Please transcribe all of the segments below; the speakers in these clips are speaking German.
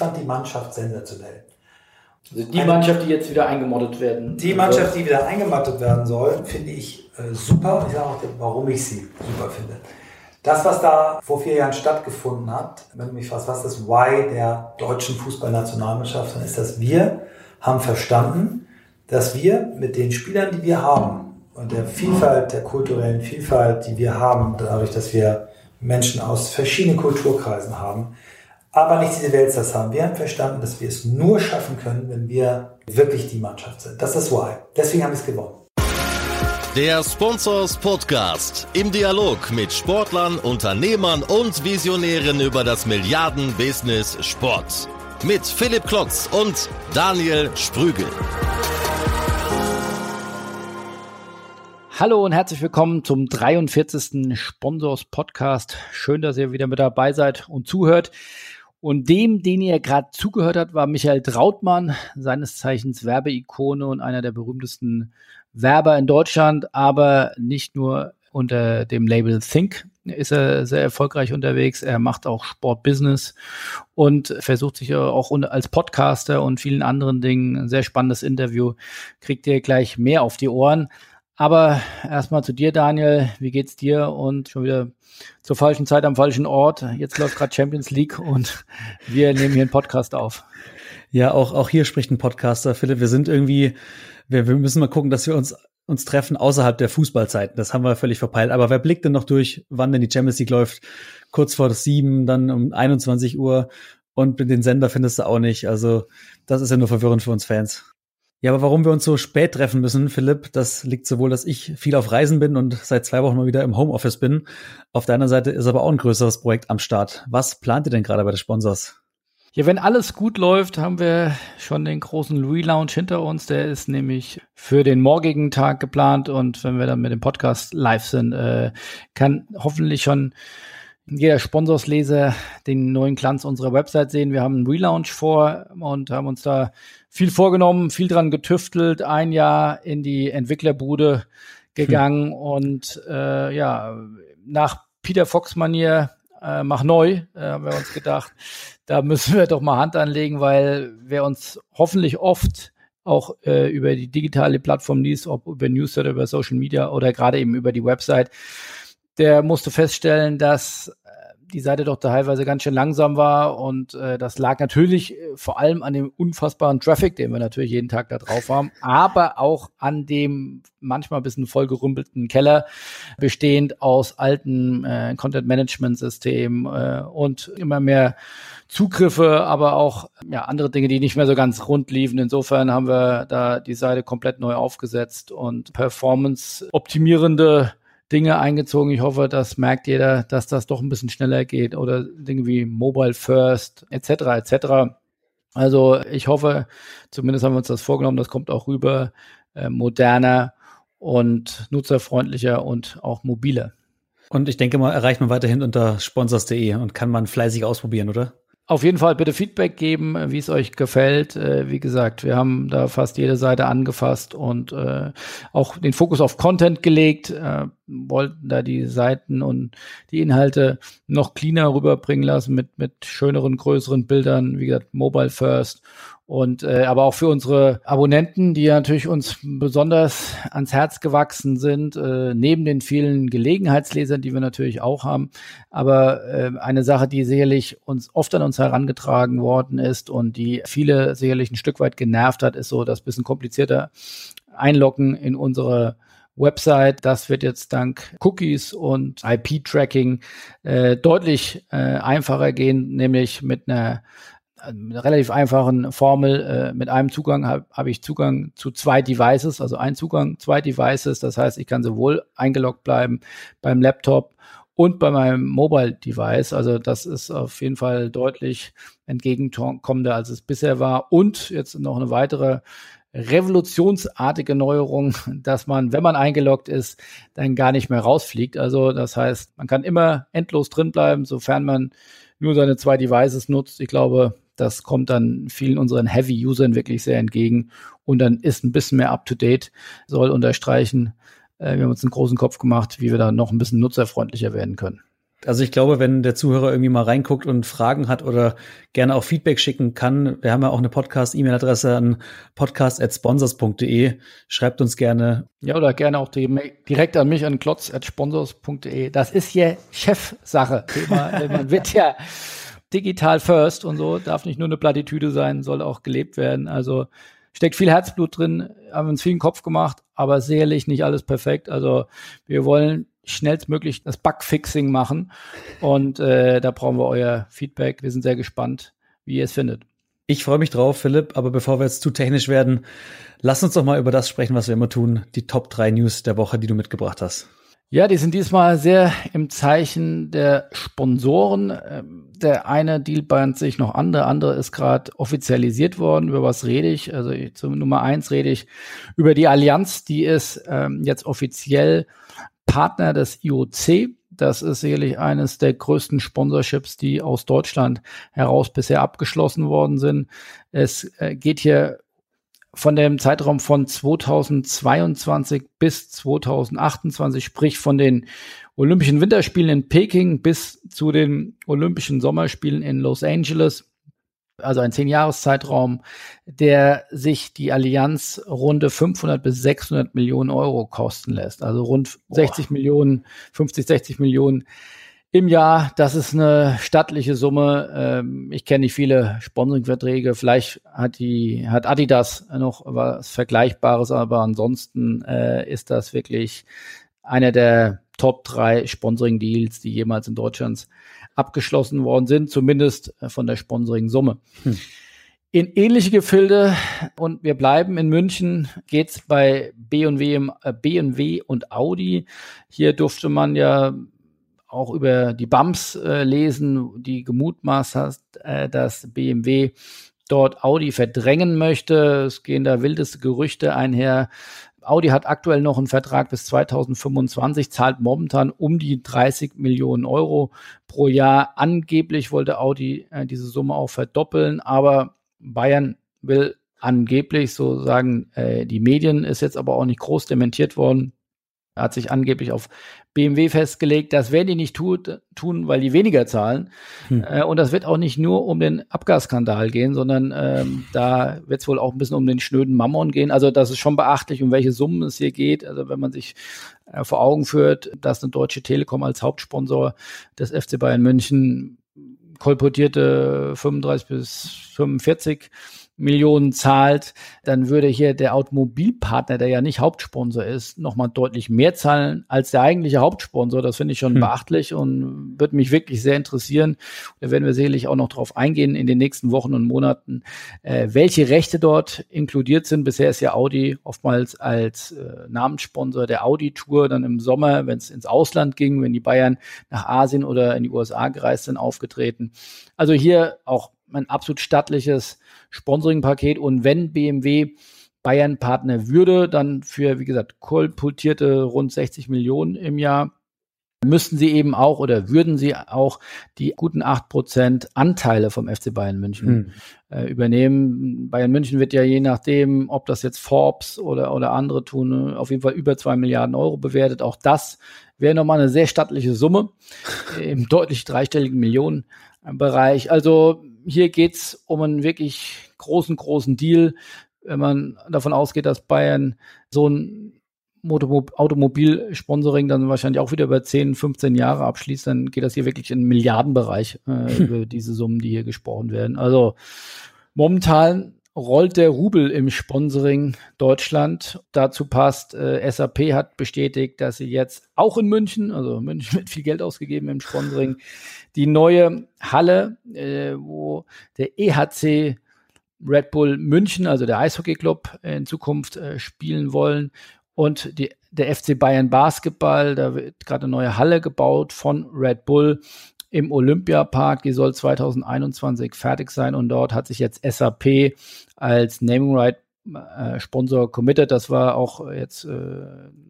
fand die Mannschaft sensationell. Also die Mannschaft, die jetzt wieder eingemottet werden. Die Mannschaft, die wieder eingemottet werden soll, finde ich äh, super. Ich sage auch, warum ich sie super finde. Das, was da vor vier Jahren stattgefunden hat, wenn du mich fragst, was ist das Why der deutschen Fußballnationalmannschaft, dann ist das, wir haben verstanden, dass wir mit den Spielern, die wir haben und der Vielfalt, der kulturellen Vielfalt, die wir haben, dadurch, dass wir Menschen aus verschiedenen Kulturkreisen haben, aber nicht diese Weltstars haben. Wir haben verstanden, dass wir es nur schaffen können, wenn wir wirklich die Mannschaft sind. Das ist das Why. Deswegen haben wir es gewonnen. Der Sponsors Podcast im Dialog mit Sportlern, Unternehmern und Visionären über das Milliarden-Business Sport. Mit Philipp Klotz und Daniel Sprügel. Hallo und herzlich willkommen zum 43. Sponsors Podcast. Schön, dass ihr wieder mit dabei seid und zuhört. Und dem, den ihr gerade zugehört habt, war Michael Trautmann, seines Zeichens Werbeikone und einer der berühmtesten Werber in Deutschland, aber nicht nur unter dem Label Think ist er sehr erfolgreich unterwegs. Er macht auch Sportbusiness und versucht sich auch als Podcaster und vielen anderen Dingen ein sehr spannendes Interview. Kriegt ihr gleich mehr auf die Ohren. Aber erstmal zu dir, Daniel. Wie geht's dir? Und schon wieder zur falschen Zeit am falschen Ort. Jetzt läuft gerade Champions League und wir nehmen hier einen Podcast auf. Ja, auch, auch hier spricht ein Podcaster. Philipp, wir sind irgendwie, wir, wir müssen mal gucken, dass wir uns uns treffen außerhalb der Fußballzeiten. Das haben wir völlig verpeilt. Aber wer blickt denn noch durch, wann denn die Champions League läuft? Kurz vor sieben, dann um 21 Uhr und den Sender findest du auch nicht. Also das ist ja nur verwirrend für uns Fans. Ja, aber warum wir uns so spät treffen müssen, Philipp, das liegt sowohl, dass ich viel auf Reisen bin und seit zwei Wochen mal wieder im Homeoffice bin. Auf deiner Seite ist aber auch ein größeres Projekt am Start. Was plant ihr denn gerade bei den Sponsors? Ja, wenn alles gut läuft, haben wir schon den großen Relaunch hinter uns. Der ist nämlich für den morgigen Tag geplant und wenn wir dann mit dem Podcast live sind, äh, kann hoffentlich schon jeder Sponsorsleser den neuen Glanz unserer Website sehen. Wir haben einen Relaunch vor und haben uns da viel vorgenommen, viel dran getüftelt, ein Jahr in die Entwicklerbude gegangen hm. und äh, ja, nach Peter Fox-Manier äh, mach neu, äh, haben wir uns gedacht, da müssen wir doch mal Hand anlegen, weil wer uns hoffentlich oft auch äh, über die digitale Plattform liest, ob über Newsletter, über Social Media oder gerade eben über die Website, der musste feststellen, dass die Seite doch teilweise ganz schön langsam war und äh, das lag natürlich äh, vor allem an dem unfassbaren Traffic, den wir natürlich jeden Tag da drauf haben, aber auch an dem manchmal ein bisschen vollgerümpelten Keller, bestehend aus alten äh, Content-Management-Systemen äh, und immer mehr Zugriffe, aber auch ja, andere Dinge, die nicht mehr so ganz rund liefen. Insofern haben wir da die Seite komplett neu aufgesetzt und performance optimierende Dinge eingezogen. Ich hoffe, das merkt jeder, dass das doch ein bisschen schneller geht oder Dinge wie Mobile First etc. etc. Also ich hoffe, zumindest haben wir uns das vorgenommen, das kommt auch rüber, äh, moderner und nutzerfreundlicher und auch mobiler. Und ich denke mal, erreicht man weiterhin unter sponsors.de und kann man fleißig ausprobieren, oder? Auf jeden Fall bitte Feedback geben, wie es euch gefällt. Äh, wie gesagt, wir haben da fast jede Seite angefasst und äh, auch den Fokus auf Content gelegt, äh, wollten da die Seiten und die Inhalte noch cleaner rüberbringen lassen mit, mit schöneren, größeren Bildern, wie gesagt, Mobile First und äh, aber auch für unsere Abonnenten, die ja natürlich uns besonders ans Herz gewachsen sind, äh, neben den vielen Gelegenheitslesern, die wir natürlich auch haben. Aber äh, eine Sache, die sicherlich uns oft an uns herangetragen worden ist und die viele sicherlich ein Stück weit genervt hat, ist so das bisschen komplizierter Einloggen in unsere Website. Das wird jetzt dank Cookies und IP-Tracking äh, deutlich äh, einfacher gehen, nämlich mit einer einer relativ einfachen Formel, äh, mit einem Zugang habe hab ich Zugang zu zwei Devices, also ein Zugang, zwei Devices. Das heißt, ich kann sowohl eingeloggt bleiben beim Laptop und bei meinem Mobile Device. Also das ist auf jeden Fall deutlich entgegenkommender, als es bisher war. Und jetzt noch eine weitere revolutionsartige Neuerung, dass man, wenn man eingeloggt ist, dann gar nicht mehr rausfliegt. Also das heißt, man kann immer endlos drin bleiben, sofern man nur seine zwei Devices nutzt. Ich glaube, das kommt dann vielen unseren Heavy-Usern wirklich sehr entgegen und dann ist ein bisschen mehr up-to-date, soll unterstreichen. Äh, wir haben uns einen großen Kopf gemacht, wie wir da noch ein bisschen nutzerfreundlicher werden können. Also ich glaube, wenn der Zuhörer irgendwie mal reinguckt und Fragen hat oder gerne auch Feedback schicken kann, wir haben ja auch eine Podcast-E-Mail-Adresse an podcast.sponsors.de. Schreibt uns gerne. Ja, oder gerne auch direkt an mich an klotz.sponsors.de. Das ist ja Chefsache. Man wird ja digital first und so, darf nicht nur eine Plattitüde sein, soll auch gelebt werden. Also steckt viel Herzblut drin, haben uns viel Kopf gemacht, aber sicherlich nicht alles perfekt. Also wir wollen schnellstmöglich das Bugfixing machen. Und äh, da brauchen wir euer Feedback. Wir sind sehr gespannt, wie ihr es findet. Ich freue mich drauf, Philipp, aber bevor wir jetzt zu technisch werden, lass uns doch mal über das sprechen, was wir immer tun. Die Top 3 News der Woche, die du mitgebracht hast. Ja, die sind diesmal sehr im Zeichen der Sponsoren. Ähm, der eine Deal bahnt sich noch an, der andere ist gerade offizialisiert worden. Über was rede ich? Also zum Nummer eins rede ich über die Allianz, die ist ähm, jetzt offiziell Partner des IOC. Das ist sicherlich eines der größten Sponsorships, die aus Deutschland heraus bisher abgeschlossen worden sind. Es äh, geht hier von dem Zeitraum von 2022 bis 2028, sprich von den Olympischen Winterspielen in Peking bis zu den Olympischen Sommerspielen in Los Angeles also ein Zehn-Jahres-Zeitraum, der sich die Allianz runde 500 bis 600 Millionen Euro kosten lässt. Also rund Boah. 60 Millionen, 50, 60 Millionen im Jahr. Das ist eine stattliche Summe. Ähm, ich kenne nicht viele Sponsoring-Verträge. Vielleicht hat die, hat Adidas noch was Vergleichbares, aber ansonsten äh, ist das wirklich einer der Top drei Sponsoring-Deals, die jemals in Deutschland abgeschlossen worden sind, zumindest äh, von der Sponsoring-Summe. Hm. In ähnliche Gefilde und wir bleiben in München, geht's bei BMW, äh, BMW und Audi. Hier durfte man ja auch über die BAMS äh, lesen, die gemutmaßt hat, äh, dass BMW dort Audi verdrängen möchte. Es gehen da wildeste Gerüchte einher, Audi hat aktuell noch einen Vertrag bis 2025, zahlt momentan um die 30 Millionen Euro pro Jahr. Angeblich wollte Audi äh, diese Summe auch verdoppeln, aber Bayern will angeblich, so sagen äh, die Medien, ist jetzt aber auch nicht groß dementiert worden, er hat sich angeblich auf BMW festgelegt. Das werden die nicht tut, tun, weil die weniger zahlen. Hm. Äh, und das wird auch nicht nur um den Abgasskandal gehen, sondern ähm, da wird es wohl auch ein bisschen um den schnöden Mammon gehen. Also das ist schon beachtlich, um welche Summen es hier geht. Also wenn man sich äh, vor Augen führt, dass eine Deutsche Telekom als Hauptsponsor des FC Bayern München kolportierte 35 bis 45 Millionen zahlt, dann würde hier der Automobilpartner, der ja nicht Hauptsponsor ist, nochmal deutlich mehr zahlen als der eigentliche Hauptsponsor. Das finde ich schon hm. beachtlich und würde mich wirklich sehr interessieren. Da werden wir sicherlich auch noch drauf eingehen in den nächsten Wochen und Monaten, äh, welche Rechte dort inkludiert sind. Bisher ist ja Audi oftmals als äh, Namenssponsor der Audi-Tour dann im Sommer, wenn es ins Ausland ging, wenn die Bayern nach Asien oder in die USA gereist sind, aufgetreten. Also hier auch ein absolut stattliches Sponsoring-Paket. Und wenn BMW Bayern-Partner würde, dann für, wie gesagt, kolportierte rund 60 Millionen im Jahr, müssten sie eben auch oder würden sie auch die guten 8% Anteile vom FC Bayern München hm. äh, übernehmen. Bayern München wird ja je nachdem, ob das jetzt Forbes oder, oder andere tun, auf jeden Fall über 2 Milliarden Euro bewertet. Auch das wäre nochmal eine sehr stattliche Summe im deutlich dreistelligen Millionenbereich. Also hier geht's um einen wirklich großen, großen Deal. Wenn man davon ausgeht, dass Bayern so ein Automobilsponsoring dann wahrscheinlich auch wieder über 10, 15 Jahre abschließt, dann geht das hier wirklich in den Milliardenbereich äh, über diese Summen, die hier gesprochen werden. Also momentan rollt der Rubel im Sponsoring Deutschland. Dazu passt, äh, SAP hat bestätigt, dass sie jetzt auch in München, also München wird viel Geld ausgegeben im Sponsoring, die neue Halle, äh, wo der EHC Red Bull München, also der Eishockey-Club, in Zukunft äh, spielen wollen. Und die, der FC Bayern Basketball, da wird gerade eine neue Halle gebaut von Red Bull im Olympiapark. Die soll 2021 fertig sein und dort hat sich jetzt SAP als Naming Right äh, Sponsor committed. Das war auch jetzt äh,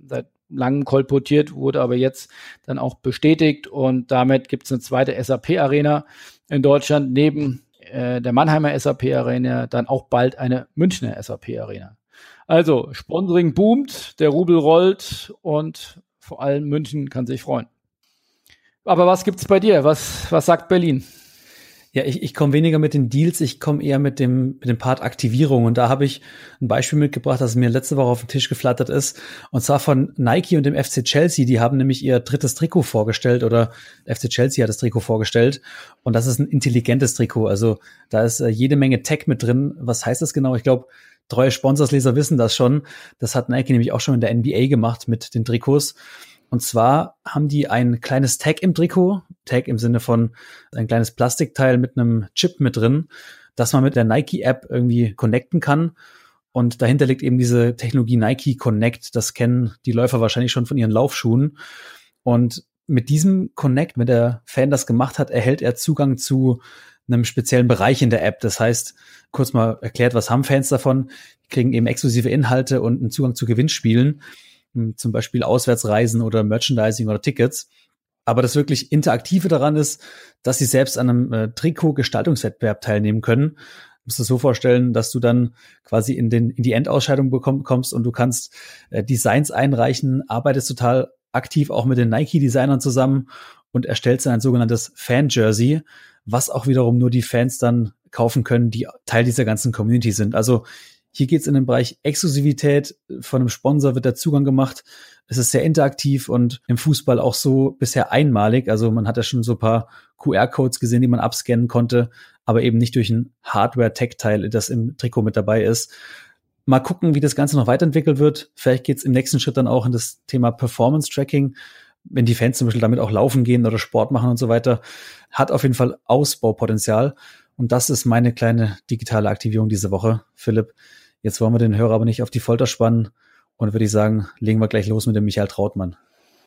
seit langem kolportiert, wurde aber jetzt dann auch bestätigt und damit gibt es eine zweite SAP-Arena in Deutschland neben äh, der Mannheimer SAP-Arena, dann auch bald eine Münchner SAP-Arena. Also, Sponsoring boomt, der Rubel rollt und vor allem München kann sich freuen. Aber was gibt's bei dir? Was, was sagt Berlin? Ja, ich, ich komme weniger mit den Deals, ich komme eher mit dem, mit dem Part Aktivierung. Und da habe ich ein Beispiel mitgebracht, das mir letzte Woche auf den Tisch geflattert ist. Und zwar von Nike und dem FC Chelsea. Die haben nämlich ihr drittes Trikot vorgestellt oder FC Chelsea hat das Trikot vorgestellt. Und das ist ein intelligentes Trikot. Also da ist äh, jede Menge Tech mit drin. Was heißt das genau? Ich glaube, treue Sponsorsleser wissen das schon. Das hat Nike nämlich auch schon in der NBA gemacht mit den Trikots. Und zwar haben die ein kleines Tag im Trikot, Tag im Sinne von ein kleines Plastikteil mit einem Chip mit drin, dass man mit der Nike-App irgendwie connecten kann. Und dahinter liegt eben diese Technologie Nike Connect. Das kennen die Läufer wahrscheinlich schon von ihren Laufschuhen. Und mit diesem Connect, wenn der Fan das gemacht hat, erhält er Zugang zu einem speziellen Bereich in der App. Das heißt, kurz mal erklärt, was haben Fans davon? Die kriegen eben exklusive Inhalte und einen Zugang zu Gewinnspielen. Hm, zum Beispiel Auswärtsreisen oder Merchandising oder Tickets. Aber das wirklich Interaktive daran ist, dass sie selbst an einem äh, Trikot-Gestaltungswettbewerb teilnehmen können. Du musst dir so vorstellen, dass du dann quasi in, den, in die Endausscheidung bekommst und du kannst äh, Designs einreichen, arbeitest total aktiv auch mit den Nike-Designern zusammen und erstellst dann ein sogenanntes Fan-Jersey, was auch wiederum nur die Fans dann kaufen können, die Teil dieser ganzen Community sind. Also hier geht es in den Bereich Exklusivität. Von einem Sponsor wird der Zugang gemacht. Es ist sehr interaktiv und im Fußball auch so bisher einmalig. Also man hat ja schon so ein paar QR-Codes gesehen, die man abscannen konnte, aber eben nicht durch ein Hardware-Tech-Teil, das im Trikot mit dabei ist. Mal gucken, wie das Ganze noch weiterentwickelt wird. Vielleicht geht es im nächsten Schritt dann auch in das Thema Performance-Tracking. Wenn die Fans zum Beispiel damit auch laufen gehen oder Sport machen und so weiter, hat auf jeden Fall Ausbaupotenzial. Und das ist meine kleine digitale Aktivierung diese Woche. Philipp, Jetzt wollen wir den Hörer aber nicht auf die Folter spannen und würde ich sagen, legen wir gleich los mit dem Michael Trautmann.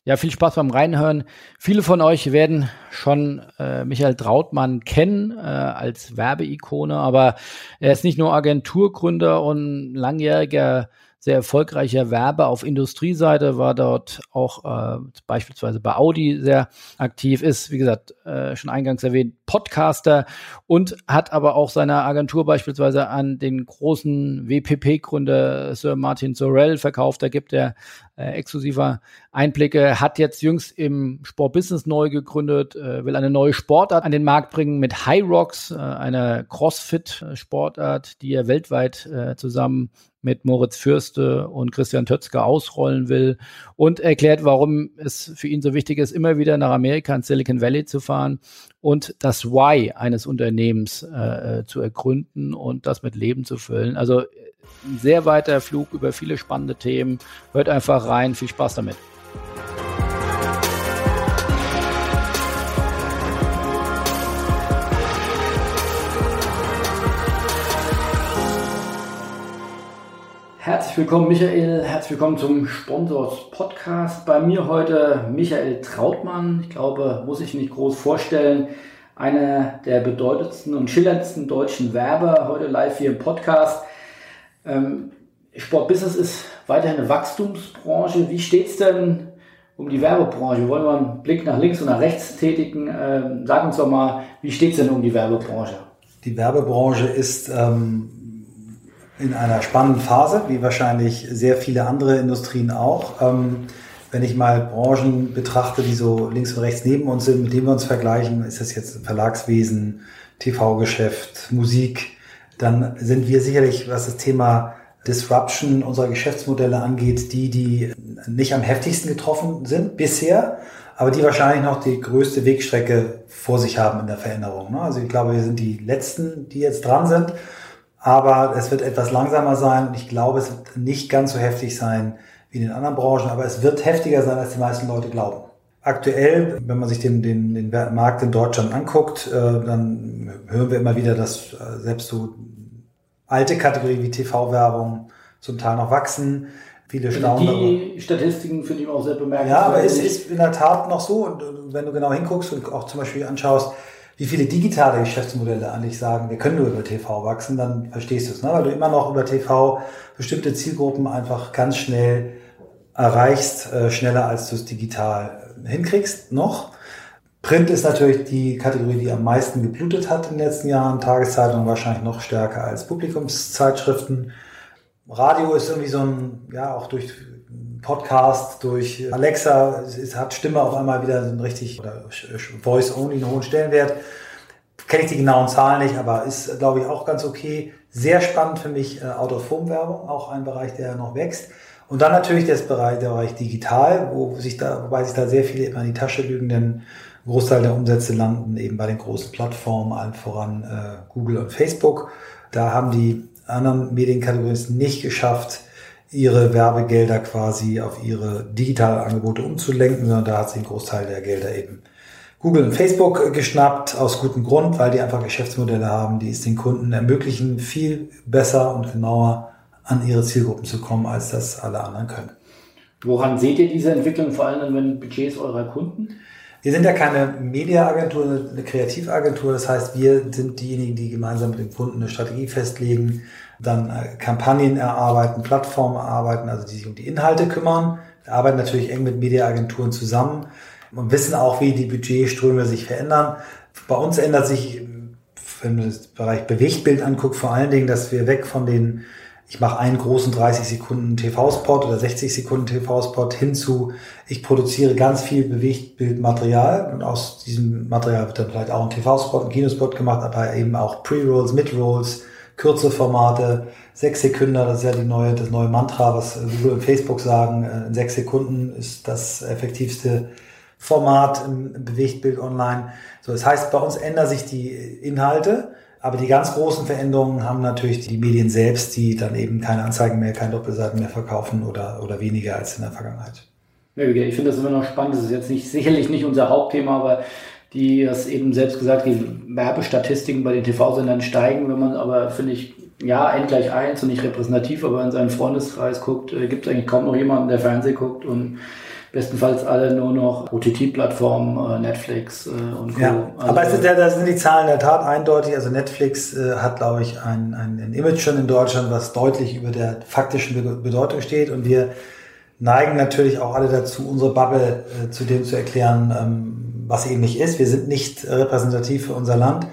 Ja, viel Spaß beim Reinhören. Viele von euch werden schon äh, Michael Trautmann kennen äh, als Werbeikone, aber er ist nicht nur Agenturgründer und langjähriger sehr erfolgreicher Werber auf Industrieseite, war dort auch äh, beispielsweise bei Audi sehr aktiv, ist, wie gesagt, äh, schon eingangs erwähnt, Podcaster und hat aber auch seine Agentur beispielsweise an den großen WPP-Gründer Sir Martin Sorrell verkauft. Da gibt er äh, exklusiver Einblicke, hat jetzt jüngst im Sportbusiness neu gegründet, äh, will eine neue Sportart an den Markt bringen mit High Rocks, äh, einer Crossfit-Sportart, die er weltweit äh, zusammen mit Moritz Fürste und Christian Tötzke ausrollen will und erklärt, warum es für ihn so wichtig ist, immer wieder nach Amerika ins Silicon Valley zu fahren und das Why eines Unternehmens äh, äh zu ergründen und das mit Leben zu füllen. Also ein sehr weiter Flug über viele spannende Themen. Hört einfach rein. Viel Spaß damit. Herzlich willkommen, Michael. Herzlich willkommen zum Sponsors Podcast. Bei mir heute Michael Trautmann. Ich glaube, muss ich nicht groß vorstellen. Einer der bedeutendsten und schillerndsten deutschen Werber. Heute live hier im Podcast. Ähm, Sportbusiness ist weiterhin eine Wachstumsbranche. Wie steht es denn um die Werbebranche? Wollen wir einen Blick nach links und nach rechts tätigen? Ähm, sag uns doch mal, wie steht es denn um die Werbebranche? Die Werbebranche ist ähm, in einer spannenden Phase, wie wahrscheinlich sehr viele andere Industrien auch. Ähm, wenn ich mal Branchen betrachte, die so links und rechts neben uns sind, mit denen wir uns vergleichen, ist das jetzt Verlagswesen, TV-Geschäft, Musik, dann sind wir sicherlich, was das Thema Disruption unserer Geschäftsmodelle angeht, die, die nicht am heftigsten getroffen sind bisher, aber die wahrscheinlich noch die größte Wegstrecke vor sich haben in der Veränderung. Ne? Also ich glaube, wir sind die Letzten, die jetzt dran sind. Aber es wird etwas langsamer sein und ich glaube, es wird nicht ganz so heftig sein wie in den anderen Branchen, aber es wird heftiger sein, als die meisten Leute glauben. Aktuell, wenn man sich den, den, den Markt in Deutschland anguckt, äh, dann hören wir immer wieder, dass äh, selbst so alte Kategorien wie TV-Werbung zum Teil noch wachsen. Viele staunen. Die Statistiken finde ich auch sehr bemerkenswert. Ja, aber es ist in der Tat noch so. Und wenn du genau hinguckst und auch zum Beispiel anschaust, wie viele digitale Geschäftsmodelle eigentlich sagen, wir können nur über TV wachsen, dann verstehst du es, ne? weil du immer noch über TV bestimmte Zielgruppen einfach ganz schnell erreichst, äh, schneller als du es digital hinkriegst noch. Print ist natürlich die Kategorie, die am meisten geblutet hat in den letzten Jahren. Tageszeitungen wahrscheinlich noch stärker als Publikumszeitschriften. Radio ist irgendwie so ein, ja, auch durch Podcast, durch Alexa, es hat Stimme auf einmal wieder so ein richtig, oder Voice-Only einen hohen Stellenwert. Kenne ich die genauen Zahlen nicht, aber ist, glaube ich, auch ganz okay. Sehr spannend für mich äh, Out-of-Home-Werbung, auch ein Bereich, der noch wächst. Und dann natürlich das Bereich, der Bereich digital, wo sich da, wobei sich da sehr viele immer in die Tasche lügen, denn ein Großteil der Umsätze landen eben bei den großen Plattformen, allen voran äh, Google und Facebook. Da haben die anderen Medienkategorien es nicht geschafft, ihre Werbegelder quasi auf ihre digitalen Angebote umzulenken, sondern da hat sich ein Großteil der Gelder eben Google und Facebook geschnappt, aus gutem Grund, weil die einfach Geschäftsmodelle haben, die es den Kunden ermöglichen, viel besser und genauer an ihre Zielgruppen zu kommen, als das alle anderen können. Woran seht ihr diese Entwicklung vor allem in Budgets eurer Kunden? Wir sind ja keine Mediaagentur, eine Kreativagentur. Das heißt, wir sind diejenigen, die gemeinsam mit dem Kunden eine Strategie festlegen, dann äh, Kampagnen erarbeiten, Plattformen erarbeiten, also die sich um die Inhalte kümmern. Wir arbeiten natürlich eng mit Mediaagenturen zusammen und wissen auch, wie die Budgetströme sich verändern. Bei uns ändert sich, wenn man das Bereich Bewegtbild anguckt, vor allen Dingen, dass wir weg von den ich mache einen großen 30 Sekunden TV-Spot oder 60 Sekunden TV-Spot hinzu, ich produziere ganz viel Bewegtbildmaterial und aus diesem Material wird dann vielleicht auch ein TV-Spot, ein Kinospot gemacht, aber eben auch Pre-Rolls, Mid-Rolls, kürze Formate, sechs Sekunden, das ist ja die neue, das neue Mantra, was Google und Facebook sagen, äh, in sechs Sekunden ist das effektivste Format im Bewegtbild online. So, das heißt, bei uns ändern sich die Inhalte, aber die ganz großen Veränderungen haben natürlich die Medien selbst, die dann eben keine Anzeigen mehr, keine Doppelseiten mehr verkaufen oder, oder weniger als in der Vergangenheit. ich finde das immer noch spannend. Das ist jetzt nicht, sicherlich nicht unser Hauptthema, aber die das eben selbst gesagt, die Werbestatistiken bei den TV-Sendern steigen, wenn man aber, finde ich, ja, n gleich eins und nicht repräsentativ, aber in seinen Freundeskreis guckt, äh, gibt es eigentlich kaum noch jemanden, der Fernsehen guckt und bestenfalls alle nur noch OTT-Plattformen, äh, Netflix äh, und Co. Ja, also, aber es ist, da sind die Zahlen in der Tat eindeutig. Also Netflix äh, hat, glaube ich, ein, ein, ein Image schon in Deutschland, was deutlich über der faktischen Bedeutung steht. Und wir neigen natürlich auch alle dazu, unsere Bubble äh, zu dem zu erklären, ähm, was eben nicht ist. Wir sind nicht repräsentativ für unser Land.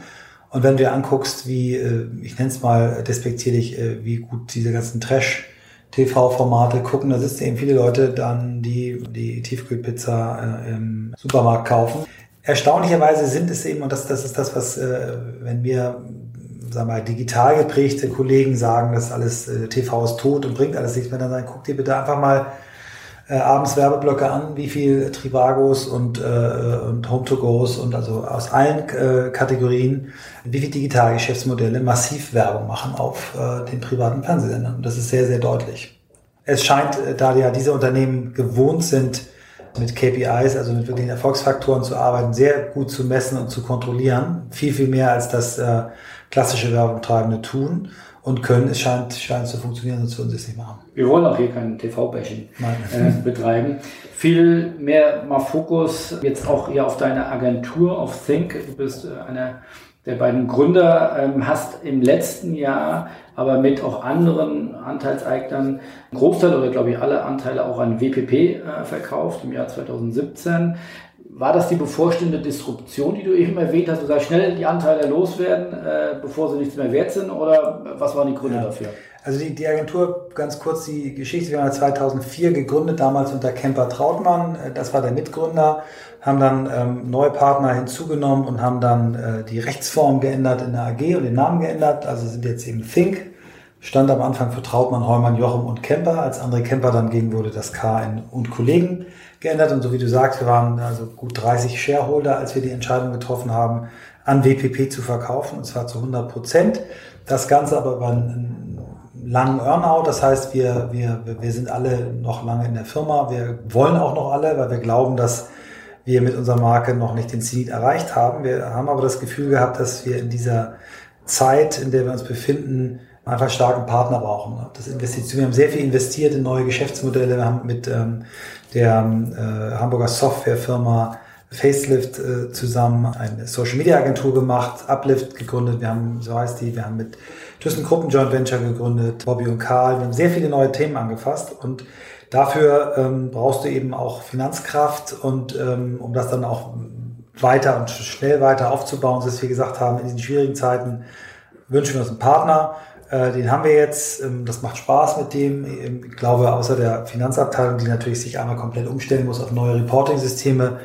Und wenn du dir anguckst, wie, äh, ich nenne es mal despektierlich, äh, wie gut diese ganzen Trash- TV-Formate gucken. Da sitzen eben viele Leute dann, die die Tiefkühlpizza äh, im Supermarkt kaufen. Erstaunlicherweise sind es eben, und das, das ist das, was, äh, wenn wir sagen wir, digital geprägte Kollegen sagen, dass alles äh, TV ist tot und bringt alles nichts mehr, dann sagen, guck dir bitte einfach mal äh, abends Werbeblöcke an, wie viel Trivagos und, äh, und Home-to-Gos und also aus allen äh, Kategorien, wie viele Digitalgeschäftsmodelle massiv Werbung machen auf äh, den privaten Fernsehsendern. Und das ist sehr, sehr deutlich. Es scheint, äh, da ja diese Unternehmen gewohnt sind, mit KPIs, also mit wirklichen Erfolgsfaktoren zu arbeiten, sehr gut zu messen und zu kontrollieren. Viel, viel mehr als das äh, klassische Werbetreibende tun und können. Es scheint, scheint zu funktionieren, sonst würden sie es nicht machen. Wir wollen auch hier kein TV-Bashing äh, betreiben. Viel mehr mal Fokus jetzt auch eher auf deine Agentur, auf Think. Du bist äh, einer der beiden Gründer, ähm, hast im letzten Jahr aber mit auch anderen Anteilseignern einen Großteil oder glaube ich alle Anteile auch an WPP äh, verkauft im Jahr 2017. War das die bevorstehende Disruption, die du eben erwähnt hast? Du sagst schnell die Anteile loswerden, äh, bevor sie nichts mehr wert sind? Oder was waren die Gründe ja. dafür? Also die, die Agentur, ganz kurz die Geschichte, wir haben 2004 gegründet, damals unter Kemper Trautmann, äh, das war der Mitgründer, haben dann ähm, neue Partner hinzugenommen und haben dann äh, die Rechtsform geändert in der AG und den Namen geändert, also sind jetzt eben Think, stand am Anfang für Trautmann, Heumann, Jochum und Kemper, als André Kemper dann ging, wurde das K in und Kollegen geändert. Und so wie du sagst, wir waren also gut 30 Shareholder, als wir die Entscheidung getroffen haben, an WPP zu verkaufen, und zwar zu 100 Prozent. Das Ganze aber über einen langen Earnout. Das heißt, wir, wir, wir sind alle noch lange in der Firma. Wir wollen auch noch alle, weil wir glauben, dass wir mit unserer Marke noch nicht den Zenit erreicht haben. Wir haben aber das Gefühl gehabt, dass wir in dieser Zeit, in der wir uns befinden, einfach starken Partner brauchen. Das Investition, wir haben sehr viel investiert in neue Geschäftsmodelle. Wir haben mit ähm, der äh, Hamburger Softwarefirma Facelift äh, zusammen eine Social Media Agentur gemacht, Uplift gegründet. Wir haben, so heißt die, wir haben mit ThyssenKruppen Joint Venture gegründet, Bobby und Karl. Wir haben sehr viele neue Themen angefasst und dafür ähm, brauchst du eben auch Finanzkraft und ähm, um das dann auch weiter und schnell weiter aufzubauen, so dass wir gesagt haben, in diesen schwierigen Zeiten wünschen wir uns einen Partner. Äh, den haben wir jetzt. Ähm, das macht Spaß mit dem. Ähm, ich glaube, außer der Finanzabteilung, die natürlich sich einmal komplett umstellen muss auf neue Reporting-Systeme,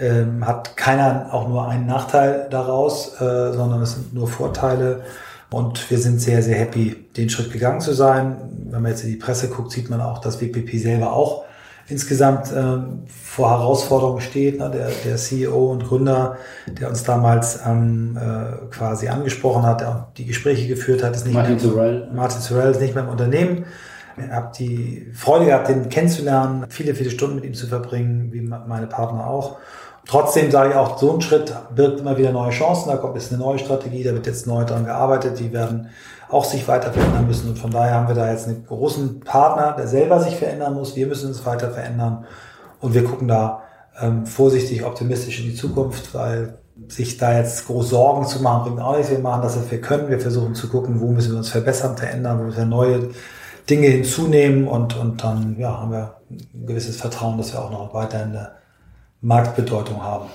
ähm, hat keiner auch nur einen Nachteil daraus, äh, sondern es sind nur Vorteile. Und wir sind sehr, sehr happy, den Schritt gegangen zu sein. Wenn man jetzt in die Presse guckt, sieht man auch, dass WPP selber auch insgesamt ähm, vor Herausforderungen steht. Ne? Der, der CEO und Gründer, der uns damals ähm, äh, quasi angesprochen hat, der auch die Gespräche geführt hat, ist nicht Martin Zurell. Martin Zurell ist nicht mehr im Unternehmen. Ich habe die Freude gehabt, den kennenzulernen, viele, viele Stunden mit ihm zu verbringen, wie meine Partner auch. Trotzdem sage ich auch, so ein Schritt birgt immer wieder neue Chancen. Da kommt jetzt eine neue Strategie, da wird jetzt neu dran gearbeitet. Die werden auch sich weiter verändern müssen. Und von daher haben wir da jetzt einen großen Partner, der selber sich verändern muss. Wir müssen uns weiter verändern. Und wir gucken da ähm, vorsichtig optimistisch in die Zukunft, weil sich da jetzt groß Sorgen zu machen, bringt auch nichts. Wir machen das, was wir können. Wir versuchen zu gucken, wo müssen wir uns verbessern, verändern, wo müssen wir neue Dinge hinzunehmen. Und, und dann ja, haben wir ein gewisses Vertrauen, dass wir auch noch weiterhin eine Marktbedeutung haben.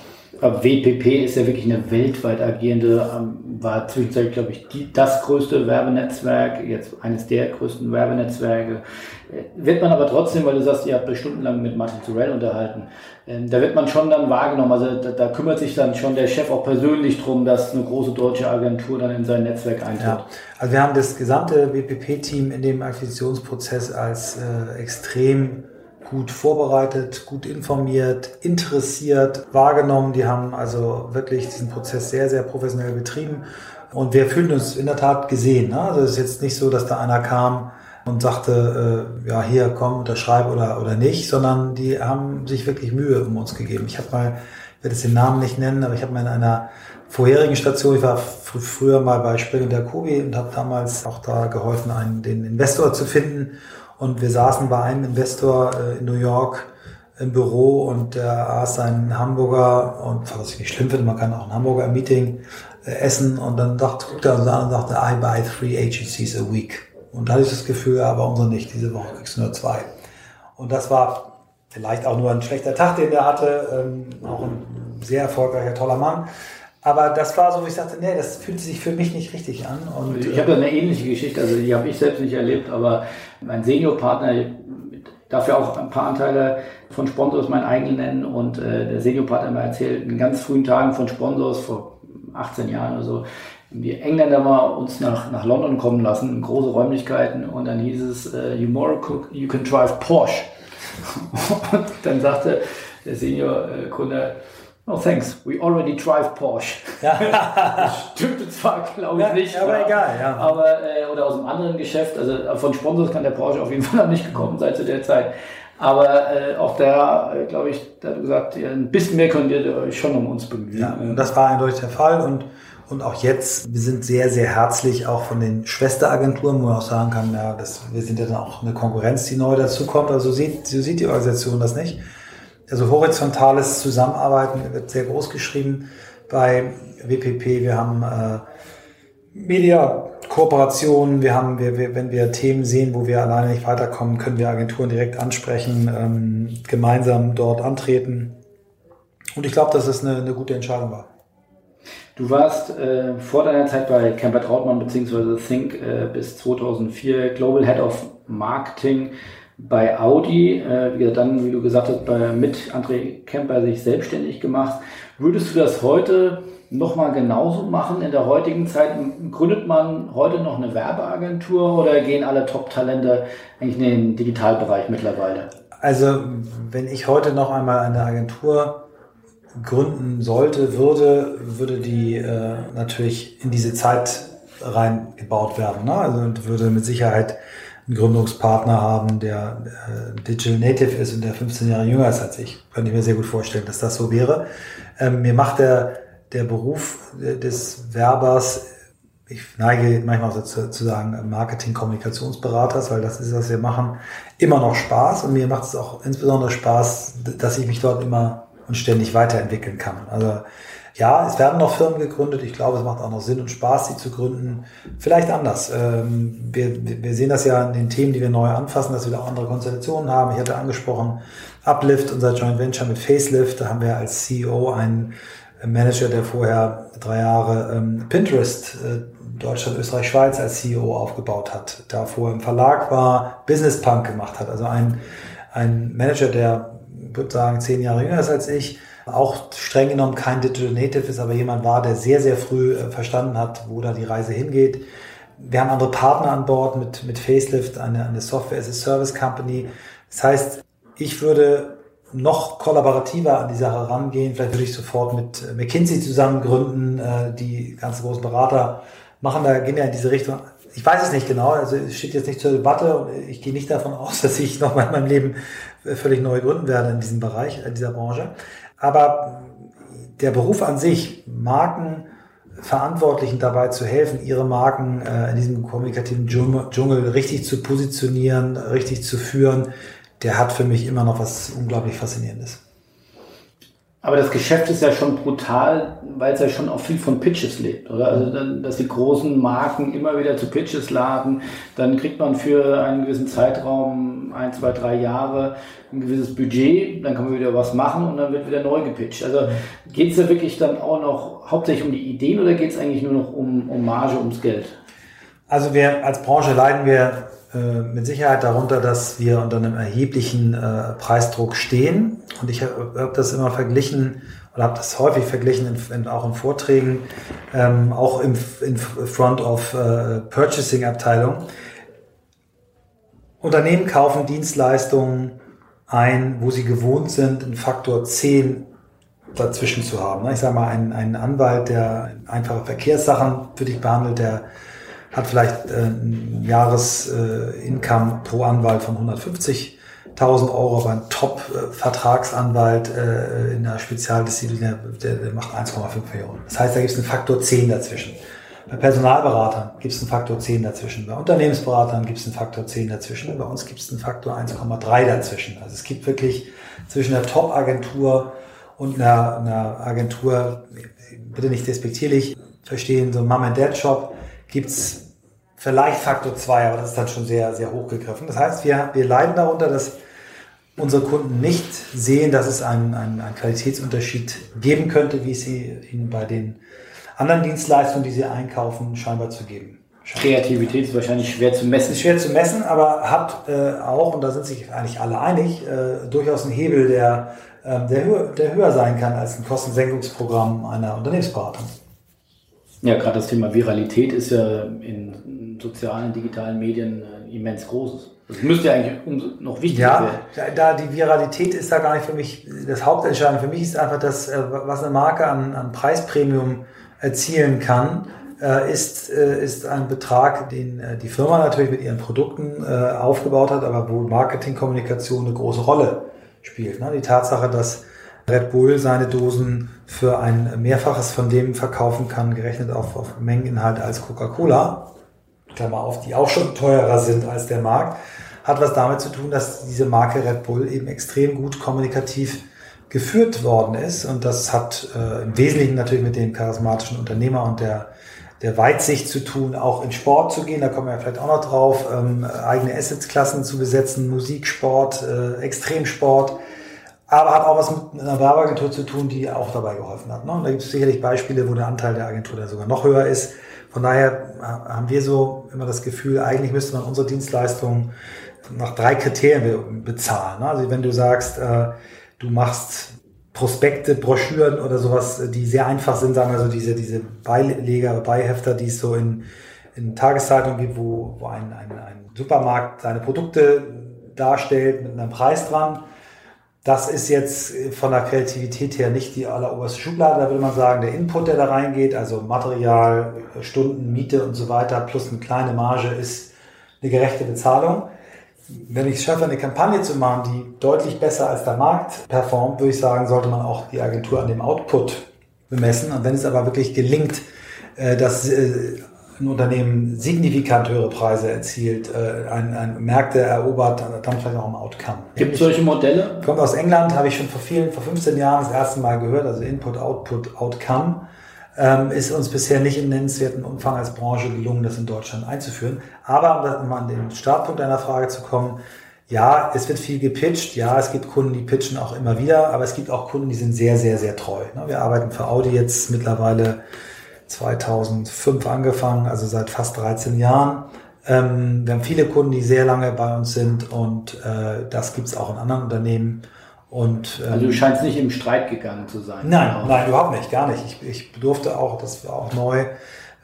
WPP ist ja wirklich eine weltweit agierende, ähm, war zwischenzeitlich, glaube ich, die, das größte Werbenetzwerk, jetzt eines der größten Werbenetzwerke. Äh, wird man aber trotzdem, weil du sagst, ihr habt euch stundenlang mit Martin Zurell unterhalten, ähm, da wird man schon dann wahrgenommen, also da, da, kümmert sich dann schon der Chef auch persönlich drum, dass eine große deutsche Agentur dann in sein Netzwerk eintritt. Ja. Also wir haben das gesamte WPP-Team in dem Akquisitionsprozess als äh, extrem gut vorbereitet, gut informiert, interessiert, wahrgenommen. Die haben also wirklich diesen Prozess sehr, sehr professionell betrieben. Und wir fühlen uns in der Tat gesehen. Ne? Also es ist jetzt nicht so, dass da einer kam und sagte, äh, ja, hier, komm, unterschreib oder, oder nicht, sondern die haben sich wirklich Mühe um uns gegeben. Ich habe mal, ich werde jetzt den Namen nicht nennen, aber ich habe mal in einer vorherigen Station, ich war fr früher mal bei Spring und Jacobi und habe damals auch da geholfen, einen, den Investor zu finden. Und wir saßen bei einem Investor äh, in New York im Büro und der aß einen Hamburger und was ich nicht schlimm finde, man kann auch ein Hamburger Meeting äh, essen und dann dachte, guckte er uns an und sagte, I buy three agencies a week. Und da hatte ich das Gefühl, aber unsere nicht, diese Woche kriegst du nur zwei. Und das war vielleicht auch nur ein schlechter Tag, den der hatte, ähm, auch ein sehr erfolgreicher, toller Mann. Aber das war so, wo ich sagte, nee, das fühlt sich für mich nicht richtig an. Und, ich habe da eine ähnliche Geschichte, also die habe ich selbst nicht erlebt, aber mein Seniorpartner darf ja auch ein paar Anteile von Sponsors mein eigen nennen und äh, der Seniorpartner mir erzählt, in ganz frühen Tagen von Sponsors vor 18 Jahren oder so, die Engländer mal uns nach, nach London kommen lassen, große Räumlichkeiten und dann hieß es, uh, you, more cook, you can drive Porsche. und dann sagte der Senior-Kunde, Oh, thanks. We already drive Porsche. Ja. das stimmte zwar, glaube ich, ja, nicht. Aber war, egal, ja. Aber, äh, oder aus einem anderen Geschäft. Also äh, von Sponsors kann der Porsche auf jeden Fall noch nicht gekommen sein zu der Zeit. Aber äh, auch da, äh, glaube ich, da hat gesagt, ja, ein bisschen mehr könnt ihr euch schon um uns bemühen. Ja, und das war eindeutig der Fall. Und, und auch jetzt, wir sind sehr, sehr herzlich auch von den Schwesteragenturen, wo man auch sagen kann, ja, das, wir sind ja dann auch eine Konkurrenz, die neu dazukommt. Also so sieht, so sieht die Organisation das nicht also horizontales Zusammenarbeiten wird sehr groß geschrieben bei WPP. Wir haben äh, Media-Kooperationen, wir haben, wir, wir, wenn wir Themen sehen, wo wir alleine nicht weiterkommen, können wir Agenturen direkt ansprechen, ähm, gemeinsam dort antreten. Und ich glaube, dass es eine, eine gute Entscheidung war. Du warst äh, vor deiner Zeit bei Camper Trautmann bzw. Think äh, bis 2004 Global Head of Marketing bei Audi, äh, dann, wie du gesagt hast, bei, mit André Kemper sich selbstständig gemacht. Würdest du das heute nochmal genauso machen in der heutigen Zeit? Gründet man heute noch eine Werbeagentur oder gehen alle Top-Talente eigentlich in den Digitalbereich mittlerweile? Also, wenn ich heute noch einmal eine Agentur gründen sollte, würde, würde die äh, natürlich in diese Zeit reingebaut werden. Ne? Also würde mit Sicherheit einen Gründungspartner haben, der äh, Digital Native ist und der 15 Jahre jünger ist als ich. Könnte ich mir sehr gut vorstellen, dass das so wäre. Ähm, mir macht der, der Beruf des Werbers, ich neige manchmal so zu, sagen Marketing-Kommunikationsberaters, weil das ist, was wir machen, immer noch Spaß. Und mir macht es auch insbesondere Spaß, dass ich mich dort immer und ständig weiterentwickeln kann. Also ja, es werden noch Firmen gegründet. Ich glaube, es macht auch noch Sinn und Spaß, sie zu gründen. Vielleicht anders. Ähm, wir, wir sehen das ja in den Themen, die wir neu anfassen, dass wir da auch andere Konstellationen haben. Ich hatte angesprochen, Uplift, unser Joint Venture mit Facelift. Da haben wir als CEO einen Manager, der vorher drei Jahre ähm, Pinterest äh, Deutschland, Österreich, Schweiz als CEO aufgebaut hat, davor im Verlag war, Business Punk gemacht hat. Also ein, ein Manager, der, würde sagen, zehn Jahre jünger ist als ich, auch streng genommen kein Digital Native ist, aber jemand war, der sehr, sehr früh äh, verstanden hat, wo da die Reise hingeht. Wir haben andere Partner an Bord mit, mit Facelift, eine, eine Software as a Service Company. Das heißt, ich würde noch kollaborativer an die Sache rangehen. Vielleicht würde ich sofort mit äh, McKinsey zusammen gründen, äh, die ganzen großen Berater machen da, gehen ja in diese Richtung. Ich weiß es nicht genau, also es steht jetzt nicht zur Debatte und ich gehe nicht davon aus, dass ich nochmal in meinem Leben völlig neu gründen werde in diesem Bereich, in dieser Branche. Aber der Beruf an sich, Marken Verantwortlichen dabei zu helfen, ihre Marken äh, in diesem kommunikativen Dschungel richtig zu positionieren, richtig zu führen, der hat für mich immer noch was unglaublich Faszinierendes. Aber das Geschäft ist ja schon brutal, weil es ja schon auch viel von Pitches lebt, oder? Also, dass die großen Marken immer wieder zu Pitches laden, dann kriegt man für einen gewissen Zeitraum, ein, zwei, drei Jahre, ein gewisses Budget, dann kann man wieder was machen und dann wird wieder neu gepitcht. Also geht es ja wirklich dann auch noch hauptsächlich um die Ideen oder geht es eigentlich nur noch um, um Marge, ums Geld? Also wir als Branche leiden wir mit Sicherheit darunter, dass wir unter einem erheblichen äh, Preisdruck stehen. Und ich habe hab das immer verglichen oder habe das häufig verglichen, in, in, auch in Vorträgen, ähm, auch im in Front of äh, Purchasing Abteilung. Unternehmen kaufen Dienstleistungen ein, wo sie gewohnt sind, einen Faktor 10 dazwischen zu haben. Ich sage mal, ein, ein Anwalt, der einfache Verkehrssachen für dich behandelt, der hat vielleicht äh, ein Jahres-Income äh, pro Anwalt von 150.000 Euro, aber ein Top-Vertragsanwalt äh, in der Spezialdisziplin, der, der macht 1,5 Millionen. Das heißt, da gibt es einen Faktor 10 dazwischen. Bei Personalberatern gibt es einen Faktor 10 dazwischen. Bei Unternehmensberatern gibt es einen Faktor 10 dazwischen. Bei uns gibt es einen Faktor 1,3 dazwischen. Also es gibt wirklich zwischen der Top-Agentur und einer, einer Agentur, bitte nicht despektierlich verstehen, so Mom-and-Dad-Shop, gibt's vielleicht Faktor 2, aber das ist dann schon sehr, sehr hochgegriffen. Das heißt, wir, wir leiden darunter, dass unsere Kunden nicht sehen, dass es einen, einen, einen Qualitätsunterschied geben könnte, wie es sie ihnen bei den anderen Dienstleistungen, die sie einkaufen, scheinbar zu geben. Kreativität ist wahrscheinlich schwer zu messen. Ist schwer zu messen, aber hat äh, auch, und da sind sich eigentlich alle einig, äh, durchaus einen Hebel, der, äh, der, höher, der höher sein kann als ein Kostensenkungsprogramm einer Unternehmensberatung. Ja, gerade das Thema Viralität ist ja in sozialen, digitalen Medien äh, immens großes. Das müsste ja eigentlich noch wichtiger ja, werden. Da, die Viralität ist da gar nicht für mich das Hauptentscheidende. Für mich ist einfach das, äh, was eine Marke an, an Preispremium erzielen kann, äh, ist, ist ein Betrag, den die Firma natürlich mit ihren Produkten aufgebaut hat, aber wo Marketingkommunikation eine große Rolle spielt. Ne? Die Tatsache, dass Red Bull seine Dosen für ein Mehrfaches von dem verkaufen kann, gerechnet auf, auf Mengeninhalt als Coca-Cola, Klammer auf, die auch schon teurer sind als der Markt, hat was damit zu tun, dass diese Marke Red Bull eben extrem gut kommunikativ geführt worden ist. Und das hat äh, im Wesentlichen natürlich mit dem charismatischen Unternehmer und der, der Weitsicht zu tun, auch in Sport zu gehen. Da kommen wir vielleicht auch noch drauf, ähm, eigene Assetsklassen zu besetzen, Musik, Sport, äh, Extremsport aber hat auch was mit einer Werbeagentur zu tun, die auch dabei geholfen hat. Ne? Und da gibt es sicherlich Beispiele, wo der Anteil der Agentur da sogar noch höher ist. Von daher haben wir so immer das Gefühl, eigentlich müsste man unsere Dienstleistungen nach drei Kriterien bezahlen. Ne? Also wenn du sagst, äh, du machst Prospekte, Broschüren oder sowas, die sehr einfach sind, sagen wir so diese, diese Beileger, Beihefter, die es so in, in Tageszeitungen gibt, wo, wo ein, ein, ein Supermarkt seine Produkte darstellt mit einem Preis dran das ist jetzt von der Kreativität her nicht die alleroberste Schublade. Da würde man sagen, der Input, der da reingeht, also Material, Stunden, Miete und so weiter, plus eine kleine Marge, ist eine gerechte Bezahlung. Wenn ich es schaffe, eine Kampagne zu machen, die deutlich besser als der Markt performt, würde ich sagen, sollte man auch die Agentur an dem Output bemessen. Und wenn es aber wirklich gelingt, äh, dass äh, ein Unternehmen signifikant höhere Preise erzielt, äh, ein, ein Märkte erobert, dann vielleicht auch ein Outcome. Gibt es solche Modelle? Kommt aus England, habe ich schon vor vielen, vor 15 Jahren das erste Mal gehört, also Input, Output, Outcome. Ähm, ist uns bisher nicht in nennenswerten Umfang als Branche gelungen, das in Deutschland einzuführen. Aber um an den Startpunkt einer Frage zu kommen, ja, es wird viel gepitcht. Ja, es gibt Kunden, die pitchen auch immer wieder, aber es gibt auch Kunden, die sind sehr, sehr, sehr treu. Ne? Wir arbeiten für Audi jetzt mittlerweile 2005 angefangen, also seit fast 13 Jahren. Ähm, wir haben viele Kunden, die sehr lange bei uns sind und äh, das gibt's auch in anderen Unternehmen. Und, ähm, also du scheinst nicht im Streit gegangen zu sein. Nein, nein, überhaupt nicht, gar nicht. Ich, ich durfte auch, das war auch neu,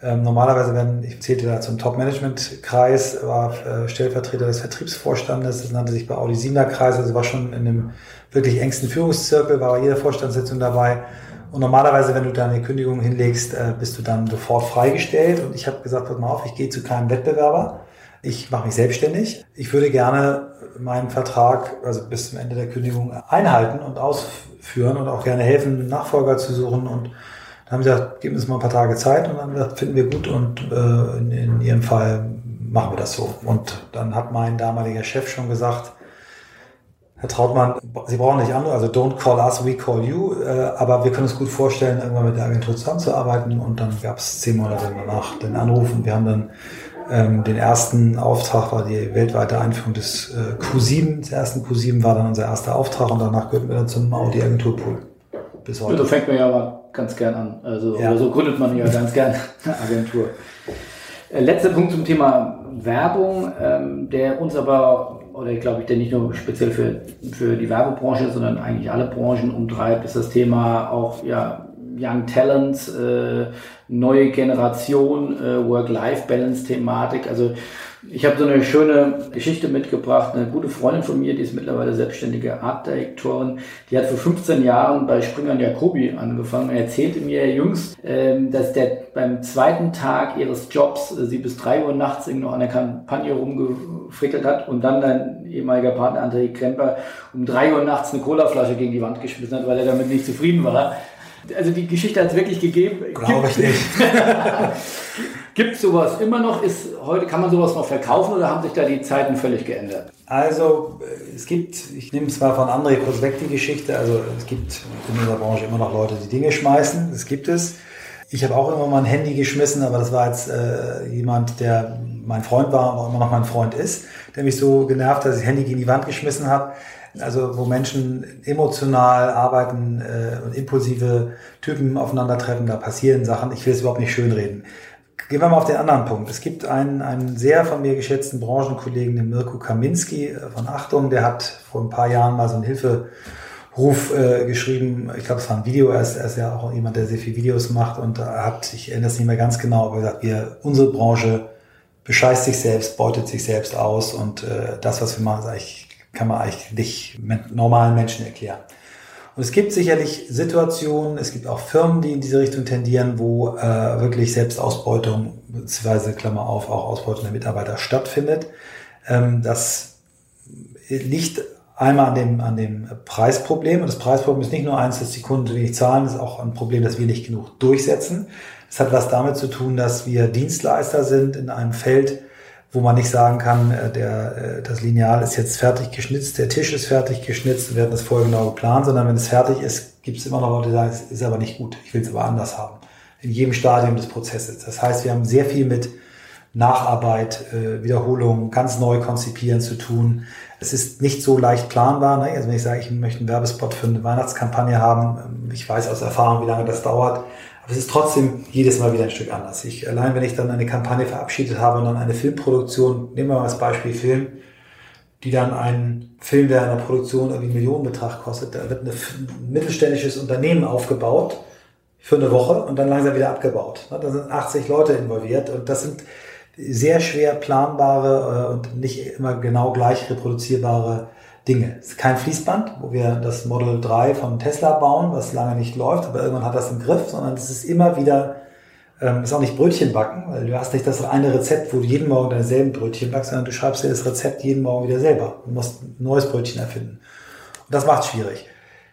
ähm, normalerweise, wenn ich zählte da zum Top-Management-Kreis, war äh, Stellvertreter des Vertriebsvorstandes, das nannte sich bei Audi 7er Kreis, also war schon in einem wirklich engsten Führungszirkel, war bei jeder Vorstandssitzung dabei. Und normalerweise, wenn du deine Kündigung hinlegst, äh, bist du dann sofort freigestellt. Und ich habe gesagt, pass mal auf, ich gehe zu keinem Wettbewerber. Ich mache mich selbstständig. Ich würde gerne meinen Vertrag, also bis zum Ende der Kündigung, einhalten und ausführen und auch gerne helfen, Nachfolger zu suchen. Und dann haben sie gesagt, geben uns mal ein paar Tage Zeit und dann gesagt, finden wir gut und äh, in, in ihrem Fall machen wir das so. Und dann hat mein damaliger Chef schon gesagt, Herr Trautmann, Sie brauchen nicht andere, also don't call us, we call you, äh, aber wir können uns gut vorstellen, irgendwann mit der Agentur zusammenzuarbeiten und dann gab es zehn Monate danach den Anruf und wir haben dann ähm, den ersten Auftrag, war die weltweite Einführung des äh, Q7, des ersten Q7 war dann unser erster Auftrag und danach gehörten wir dann zum Audi Agenturpool. Bis heute. Ja, da fängt man ja aber ganz gern an, also ja. so gründet man ja ganz gern eine Agentur. Äh, letzter Punkt zum Thema Werbung, ähm, der uns aber oder glaube ich, der nicht nur speziell für, für die Werbebranche, sondern eigentlich alle Branchen umtreibt, ist das Thema auch ja, Young Talents, äh, neue Generation, äh, Work-Life-Balance-Thematik. Also ich habe so eine schöne Geschichte mitgebracht. Eine gute Freundin von mir, die ist mittlerweile selbstständige Artdirektorin, die hat vor 15 Jahren bei Springer und Jacobi angefangen. Er erzählte mir jüngst, ähm, dass der beim zweiten Tag ihres Jobs äh, sie bis drei Uhr nachts noch an der Kampagne rumgefrickelt hat und dann dein ehemaliger Partner André Kremper um drei Uhr nachts eine Colaflasche gegen die Wand geschmissen hat, weil er damit nicht zufrieden war. Also die Geschichte hat es wirklich gegeben. Glaube ich nicht. Gibt es sowas immer noch? Ist, heute kann man sowas noch verkaufen oder haben sich da die Zeiten völlig geändert? Also es gibt, ich nehme zwar von André kurz weg die Geschichte, also es gibt in unserer Branche immer noch Leute, die Dinge schmeißen, das gibt es. Ich habe auch immer mal ein Handy geschmissen, aber das war jetzt äh, jemand, der mein Freund war auch immer noch mein Freund ist, der mich so genervt hat, dass ich das Handy gegen die Wand geschmissen habe. Also wo Menschen emotional arbeiten äh, und impulsive Typen aufeinandertreffen, da passieren Sachen. Ich will es überhaupt nicht schönreden. Gehen wir mal auf den anderen Punkt. Es gibt einen, einen sehr von mir geschätzten Branchenkollegen, den Mirko Kaminski äh, von Achtung, der hat vor ein paar Jahren mal so einen Hilferuf äh, geschrieben. Ich glaube, es war ein Video. Er ist, er ist ja auch jemand, der sehr viel Videos macht und hat, ich erinnere es nicht mehr ganz genau, aber er sagt, wir, unsere Branche bescheißt sich selbst, beutet sich selbst aus und äh, das, was wir machen, kann man eigentlich nicht mit normalen Menschen erklären. Und es gibt sicherlich Situationen, es gibt auch Firmen, die in diese Richtung tendieren, wo äh, wirklich Selbstausbeutung, beziehungsweise Klammer auf, auch Ausbeutung der Mitarbeiter stattfindet. Ähm, das liegt einmal an dem, an dem Preisproblem. Und das Preisproblem ist nicht nur eins, dass die Kunden wenig zahlen, ist auch ein Problem, dass wir nicht genug durchsetzen. Es hat was damit zu tun, dass wir Dienstleister sind in einem Feld, wo man nicht sagen kann, äh, der, äh, das Lineal ist jetzt fertig geschnitzt, der Tisch ist fertig geschnitzt, wir hatten das vorher genau geplant, sondern wenn es fertig ist, gibt es immer noch Leute, die sagen, es ist aber nicht gut, ich will es aber anders haben. In jedem Stadium des Prozesses. Das heißt, wir haben sehr viel mit Nacharbeit, äh, Wiederholung, ganz neu konzipieren zu tun. Es ist nicht so leicht planbar. Ne? Also wenn ich sage, ich möchte einen Werbespot für eine Weihnachtskampagne haben, ähm, ich weiß aus Erfahrung, wie lange das dauert. Aber es ist trotzdem jedes Mal wieder ein Stück anders. Ich, allein wenn ich dann eine Kampagne verabschiedet habe und dann eine Filmproduktion, nehmen wir mal als Beispiel Film, die dann einen Film, der in Produktion irgendwie einen Millionenbetrag kostet, da wird ein mittelständisches Unternehmen aufgebaut für eine Woche und dann langsam wieder abgebaut. Da sind 80 Leute involviert und das sind sehr schwer planbare äh, und nicht immer genau gleich reproduzierbare Dinge. Es ist kein Fließband, wo wir das Model 3 von Tesla bauen, was lange nicht läuft, aber irgendwann hat das im Griff, sondern es ist immer wieder, ähm, ist auch nicht Brötchen backen, weil du hast nicht das eine Rezept, wo du jeden Morgen deine selben Brötchen backst, sondern du schreibst dir das Rezept jeden Morgen wieder selber. Du musst ein neues Brötchen erfinden. Und das macht schwierig.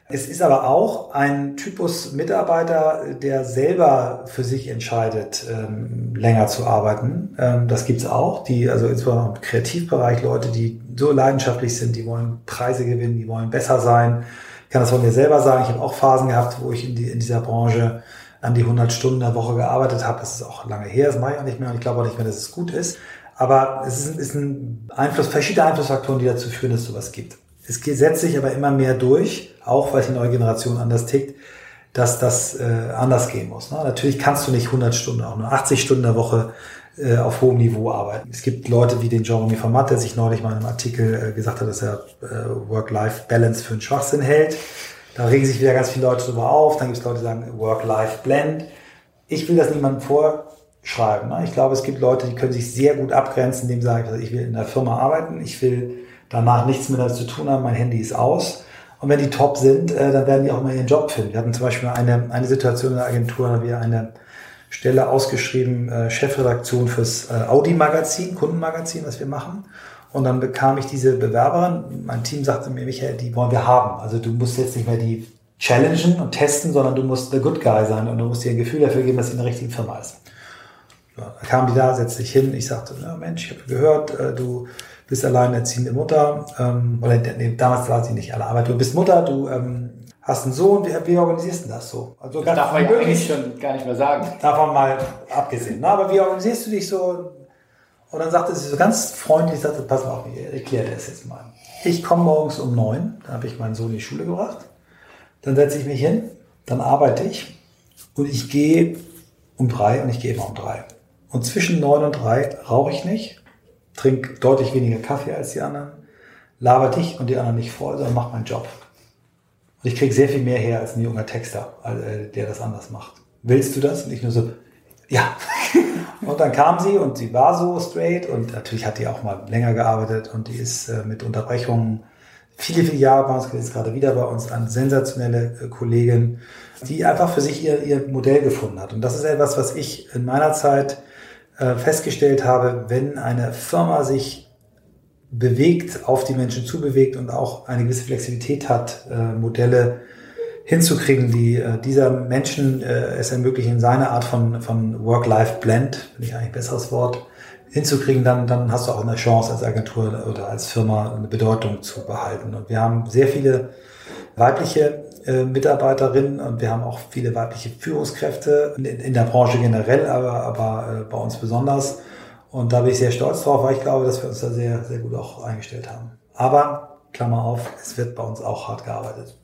Es ist aber auch ein Typus Mitarbeiter, der selber für sich entscheidet, ähm, länger zu arbeiten. Ähm, das gibt's auch, die, also insbesondere im Kreativbereich, Leute, die so leidenschaftlich sind, die wollen Preise gewinnen, die wollen besser sein. Ich kann das von mir selber sagen. Ich habe auch Phasen gehabt, wo ich in, die, in dieser Branche an die 100 Stunden der Woche gearbeitet habe. Das ist auch lange her, das mache ich auch nicht mehr und ich glaube auch nicht mehr, dass es gut ist. Aber es ist, ist ein Einfluss, verschiedene Einflussfaktoren, die dazu führen, dass es sowas gibt. Es setzt sich aber immer mehr durch, auch weil die neue Generation anders tickt, dass das äh, anders gehen muss. Ne? Natürlich kannst du nicht 100 Stunden, auch nur 80 Stunden der Woche äh, auf hohem Niveau arbeiten. Es gibt Leute wie den Jeremy Format, der sich neulich mal in einem Artikel äh, gesagt hat, dass er äh, Work-Life-Balance für einen Schwachsinn hält. Da regen sich wieder ganz viele Leute drüber auf. Dann gibt es Leute, die sagen Work-Life-Blend. Ich will das niemandem vorschreiben. Ne? Ich glaube, es gibt Leute, die können sich sehr gut abgrenzen, indem sie sagen, ich will in der Firma arbeiten, ich will danach nichts mehr damit zu tun haben, mein Handy ist aus. Und wenn die top sind, äh, dann werden die auch mal ihren Job finden. Wir hatten zum Beispiel eine, eine Situation in der Agentur, da wir eine Stelle ausgeschrieben, äh, Chefredaktion fürs äh, Audi-Magazin, Kundenmagazin, was wir machen. Und dann bekam ich diese Bewerberin. Mein Team sagte mir, Michael, die wollen wir haben. Also du musst jetzt nicht mehr die challengen und testen, sondern du musst der Good Guy sein und du musst dir ein Gefühl dafür geben, dass sie in der richtigen Firma ist. Ja, dann kam die da, setzte sich hin. Ich sagte, na Mensch, ich habe gehört, äh, du bist alleinerziehende Mutter. Ähm, oder nee, damals war sie nicht alle, aber du bist Mutter, du ähm, hast einen Sohn, wie, wie organisierst du das so? Also das darf man ja eigentlich schon gar nicht mehr sagen. Davon mal abgesehen. Na, aber wie organisierst du dich so? Und dann sagte sie so ganz freundlich, sagte, pass mal auf, ich erkläre das jetzt mal. Ich komme morgens um neun, da habe ich meinen Sohn in die Schule gebracht. Dann setze ich mich hin, dann arbeite ich und ich gehe um drei und ich gehe immer um drei. Und zwischen neun und drei rauche ich nicht, trinke deutlich weniger Kaffee als die anderen, laber dich und die anderen nicht voll, sondern mache meinen Job. Und ich kriege sehr viel mehr her als ein junger Texter, äh, der das anders macht. Willst du das? Und ich nur so, ja. Und dann kam sie und sie war so straight und natürlich hat die auch mal länger gearbeitet und die ist äh, mit Unterbrechungen viele, viele Jahre bei uns, ist gerade wieder bei uns, eine sensationelle äh, Kollegin, die einfach für sich ihr, ihr Modell gefunden hat. Und das ist etwas, was ich in meiner Zeit festgestellt habe, wenn eine Firma sich bewegt, auf die Menschen zubewegt und auch eine gewisse Flexibilität hat, äh, Modelle hinzukriegen, die äh, dieser Menschen äh, es ermöglichen, seine Art von, von Work-Life-Blend, finde ich eigentlich ein besseres Wort, hinzukriegen, dann, dann hast du auch eine Chance als Agentur oder als Firma eine Bedeutung zu behalten. Und wir haben sehr viele weibliche äh, Mitarbeiterinnen und wir haben auch viele weibliche Führungskräfte in, der Branche generell, aber, aber äh, bei uns besonders. Und da bin ich sehr stolz drauf, weil ich glaube, dass wir uns da sehr, sehr gut auch eingestellt haben. Aber, Klammer auf, es wird bei uns auch hart gearbeitet.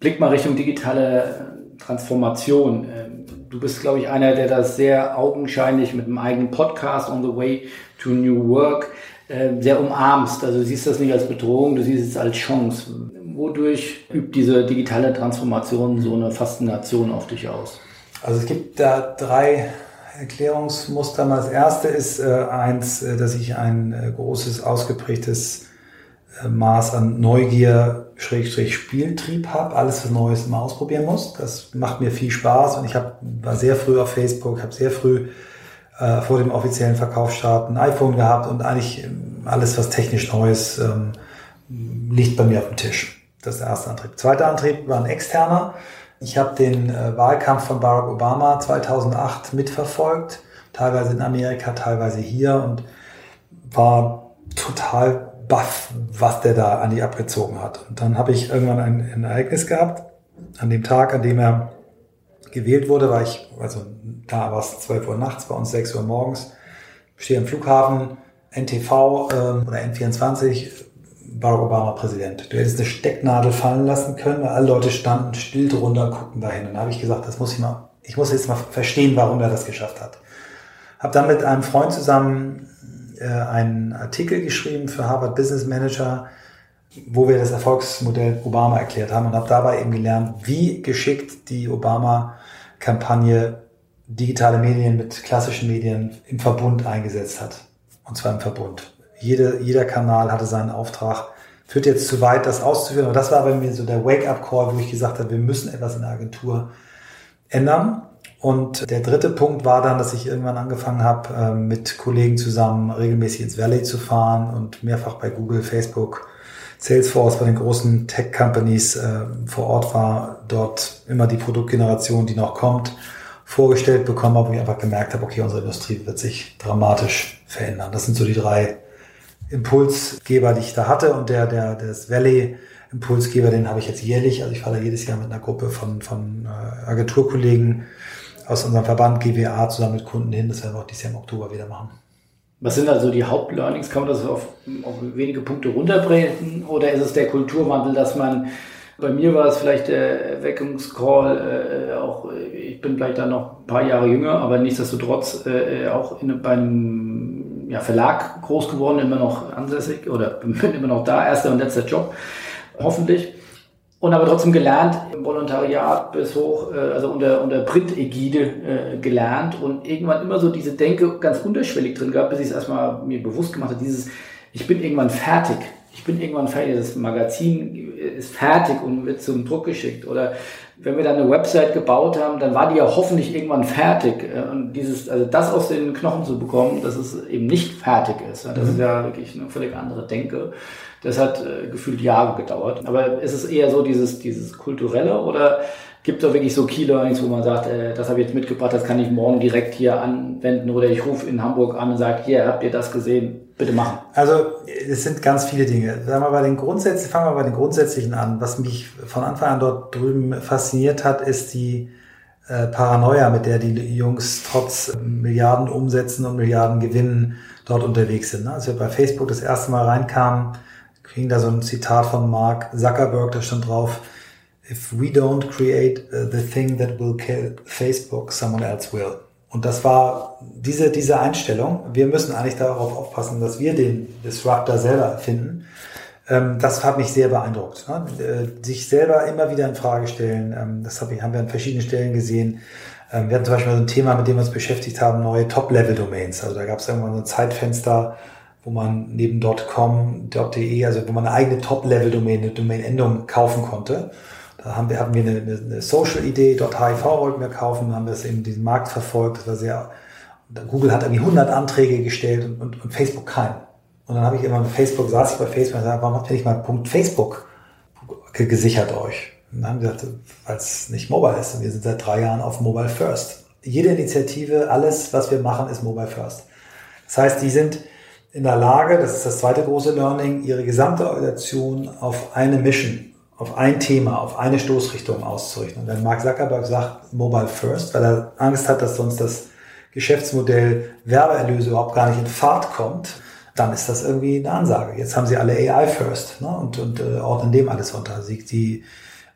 Blick mal Richtung digitale Transformation. Ähm, du bist, glaube ich, einer, der das sehr augenscheinlich mit einem eigenen Podcast On the Way to New Work sehr umarmst. Also du siehst das nicht als Bedrohung, du siehst es als Chance. Wodurch übt diese digitale Transformation so eine Faszination auf dich aus? Also es gibt da drei Erklärungsmuster. Das erste ist äh, eins, äh, dass ich ein äh, großes, ausgeprägtes äh, Maß an Neugier, Schrägstrich Spieltrieb habe, alles was Neues mal ausprobieren muss. Das macht mir viel Spaß und ich hab, war sehr früh auf Facebook, habe sehr früh äh, vor dem offiziellen Verkaufsstart ein iPhone gehabt und eigentlich ähm, alles, was technisch Neues ähm, liegt bei mir auf dem Tisch. Das ist der erste Antrieb. Zweiter Antrieb war ein externer. Ich habe den äh, Wahlkampf von Barack Obama 2008 mitverfolgt, teilweise in Amerika, teilweise hier und war total baff, was der da an die abgezogen hat. Und dann habe ich irgendwann ein, ein Ereignis gehabt. An dem Tag, an dem er gewählt wurde, war ich, also da war es 12 Uhr nachts, bei uns 6 Uhr morgens, stehe am Flughafen, NTV ähm, oder N24, Barack Obama Präsident. Du hättest eine Stecknadel fallen lassen können, weil alle Leute standen still drunter, guckten dahin. Und da habe ich gesagt, das muss ich mal, ich muss jetzt mal verstehen, warum er das geschafft hat. Habe dann mit einem Freund zusammen äh, einen Artikel geschrieben für Harvard Business Manager, wo wir das Erfolgsmodell Obama erklärt haben und habe dabei eben gelernt, wie geschickt die Obama-Kampagne digitale Medien mit klassischen Medien im Verbund eingesetzt hat. Und zwar im Verbund. Jede, jeder Kanal hatte seinen Auftrag. Führt jetzt zu weit, das auszuführen. Aber das war bei mir so der Wake-up-Call, wo ich gesagt habe, wir müssen etwas in der Agentur ändern. Und der dritte Punkt war dann, dass ich irgendwann angefangen habe, ähm, mit Kollegen zusammen regelmäßig ins Valley zu fahren und mehrfach bei Google, Facebook, Salesforce, bei den großen Tech-Companies äh, vor Ort war, dort immer die Produktgeneration, die noch kommt, vorgestellt bekommen habe, wo ich einfach gemerkt habe, okay, unsere Industrie wird sich dramatisch verändern. Das sind so die drei Impulsgeber, die ich da hatte und der, der, des Valley Impulsgeber, den habe ich jetzt jährlich. Also ich fahre da jedes Jahr mit einer Gruppe von, von äh, Agenturkollegen aus unserem Verband GWA zusammen mit Kunden hin. Das werden wir auch dieses Jahr im Oktober wieder machen. Was sind also die Hauptlearnings? Kann man das auf, auf wenige Punkte runterbrechen? Oder ist es der Kulturwandel, dass man, bei mir war es vielleicht der Erweckungscall, äh, auch ich bin vielleicht dann noch ein paar Jahre jünger, aber nichtsdestotrotz äh, auch in, beim ja, Verlag groß geworden, immer noch ansässig oder bin immer noch da, erster und letzter Job, hoffentlich und aber trotzdem gelernt, im Volontariat bis hoch, äh, also unter, unter Print-Ägide äh, gelernt und irgendwann immer so diese Denke ganz unterschwellig drin gehabt, bis ich es erstmal mir bewusst gemacht habe, dieses, ich bin irgendwann fertig. Ich bin irgendwann fertig, das Magazin ist fertig und wird zum Druck geschickt. Oder wenn wir dann eine Website gebaut haben, dann war die ja hoffentlich irgendwann fertig. Äh, und dieses, also das aus den Knochen zu bekommen, dass es eben nicht fertig ist, das ist mhm. ja wirklich eine völlig andere Denke. Das hat äh, gefühlt Jahre gedauert. Aber ist es eher so dieses, dieses kulturelle oder gibt es da wirklich so Key Learnings, wo man sagt, äh, das habe ich jetzt mitgebracht, das kann ich morgen direkt hier anwenden oder ich rufe in Hamburg an und sage, hier, habt ihr das gesehen? Bitte machen. Also es sind ganz viele Dinge. Sagen wir bei den Grundsätzen, fangen wir bei den Grundsätzlichen an. Was mich von Anfang an dort drüben fasziniert hat, ist die äh, Paranoia, mit der die Jungs trotz Milliarden Umsätzen und Milliarden Gewinnen dort unterwegs sind. Als wir bei Facebook das erste Mal reinkamen, kriegen da so ein Zitat von Mark Zuckerberg, da stand drauf, if we don't create uh, the thing that will kill Facebook, someone else will. Und das war diese, diese Einstellung. Wir müssen eigentlich darauf aufpassen, dass wir den Disruptor selber finden. Ähm, das hat mich sehr beeindruckt. Ne? Äh, sich selber immer wieder in Frage stellen. Ähm, das haben wir an verschiedenen Stellen gesehen. Ähm, wir hatten zum Beispiel so ein Thema, mit dem wir uns beschäftigt haben, neue Top-Level-Domains. Also da gab es irgendwann so ein Zeitfenster, wo man neben .com, .de, also wo man eine eigene Top-Level-Domain, eine Domain-Endung kaufen konnte. Da haben wir, hatten wir eine, eine Social-Idee, .hiv wollten wir kaufen, haben wir es eben diesen Markt verfolgt. Das war sehr, Google hat irgendwie 100 Anträge gestellt und, und, und Facebook keinen. Und dann habe ich immer mit Facebook, saß ich bei Facebook und gesagt, warum habt ihr nicht mal Punkt Facebook gesichert euch? Und dann haben wir gesagt, weil es nicht mobile ist. Und wir sind seit drei Jahren auf Mobile First. Jede Initiative, alles, was wir machen, ist Mobile First. Das heißt, die sind in der Lage, das ist das zweite große Learning, ihre gesamte Organisation auf eine Mission, auf ein Thema, auf eine Stoßrichtung auszurichten. Und wenn Mark Zuckerberg sagt Mobile First, weil er Angst hat, dass sonst das Geschäftsmodell Werbeerlöse überhaupt gar nicht in Fahrt kommt, dann ist das irgendwie eine Ansage. Jetzt haben sie alle AI First ne? und, und äh, ordnen dem alles unter. Sie, die,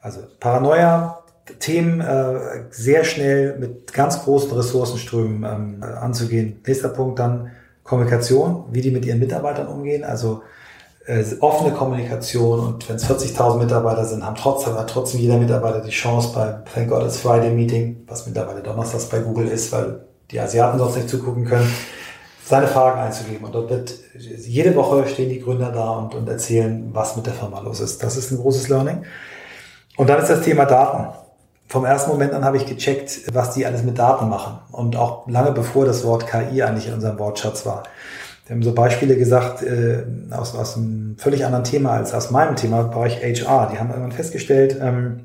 also Paranoia, Themen äh, sehr schnell mit ganz großen Ressourcenströmen ähm, anzugehen. Nächster Punkt dann Kommunikation, wie die mit ihren Mitarbeitern umgehen, also äh, offene Kommunikation und wenn es 40.000 Mitarbeiter sind, haben trotzdem, hat trotzdem jeder Mitarbeiter die Chance bei Thank God It's Friday Meeting, was mittlerweile Donnerstags bei Google ist, weil die Asiaten sonst nicht zugucken können, seine Fragen einzugeben. Und dort wird jede Woche stehen die Gründer da und, und erzählen, was mit der Firma los ist. Das ist ein großes Learning. Und dann ist das Thema Daten vom ersten Moment an habe ich gecheckt, was die alles mit Daten machen. Und auch lange bevor das Wort KI eigentlich in unserem Wortschatz war. Wir haben so Beispiele gesagt äh, aus, aus einem völlig anderen Thema als aus meinem Thema, Bereich HR. Die haben irgendwann festgestellt, ähm,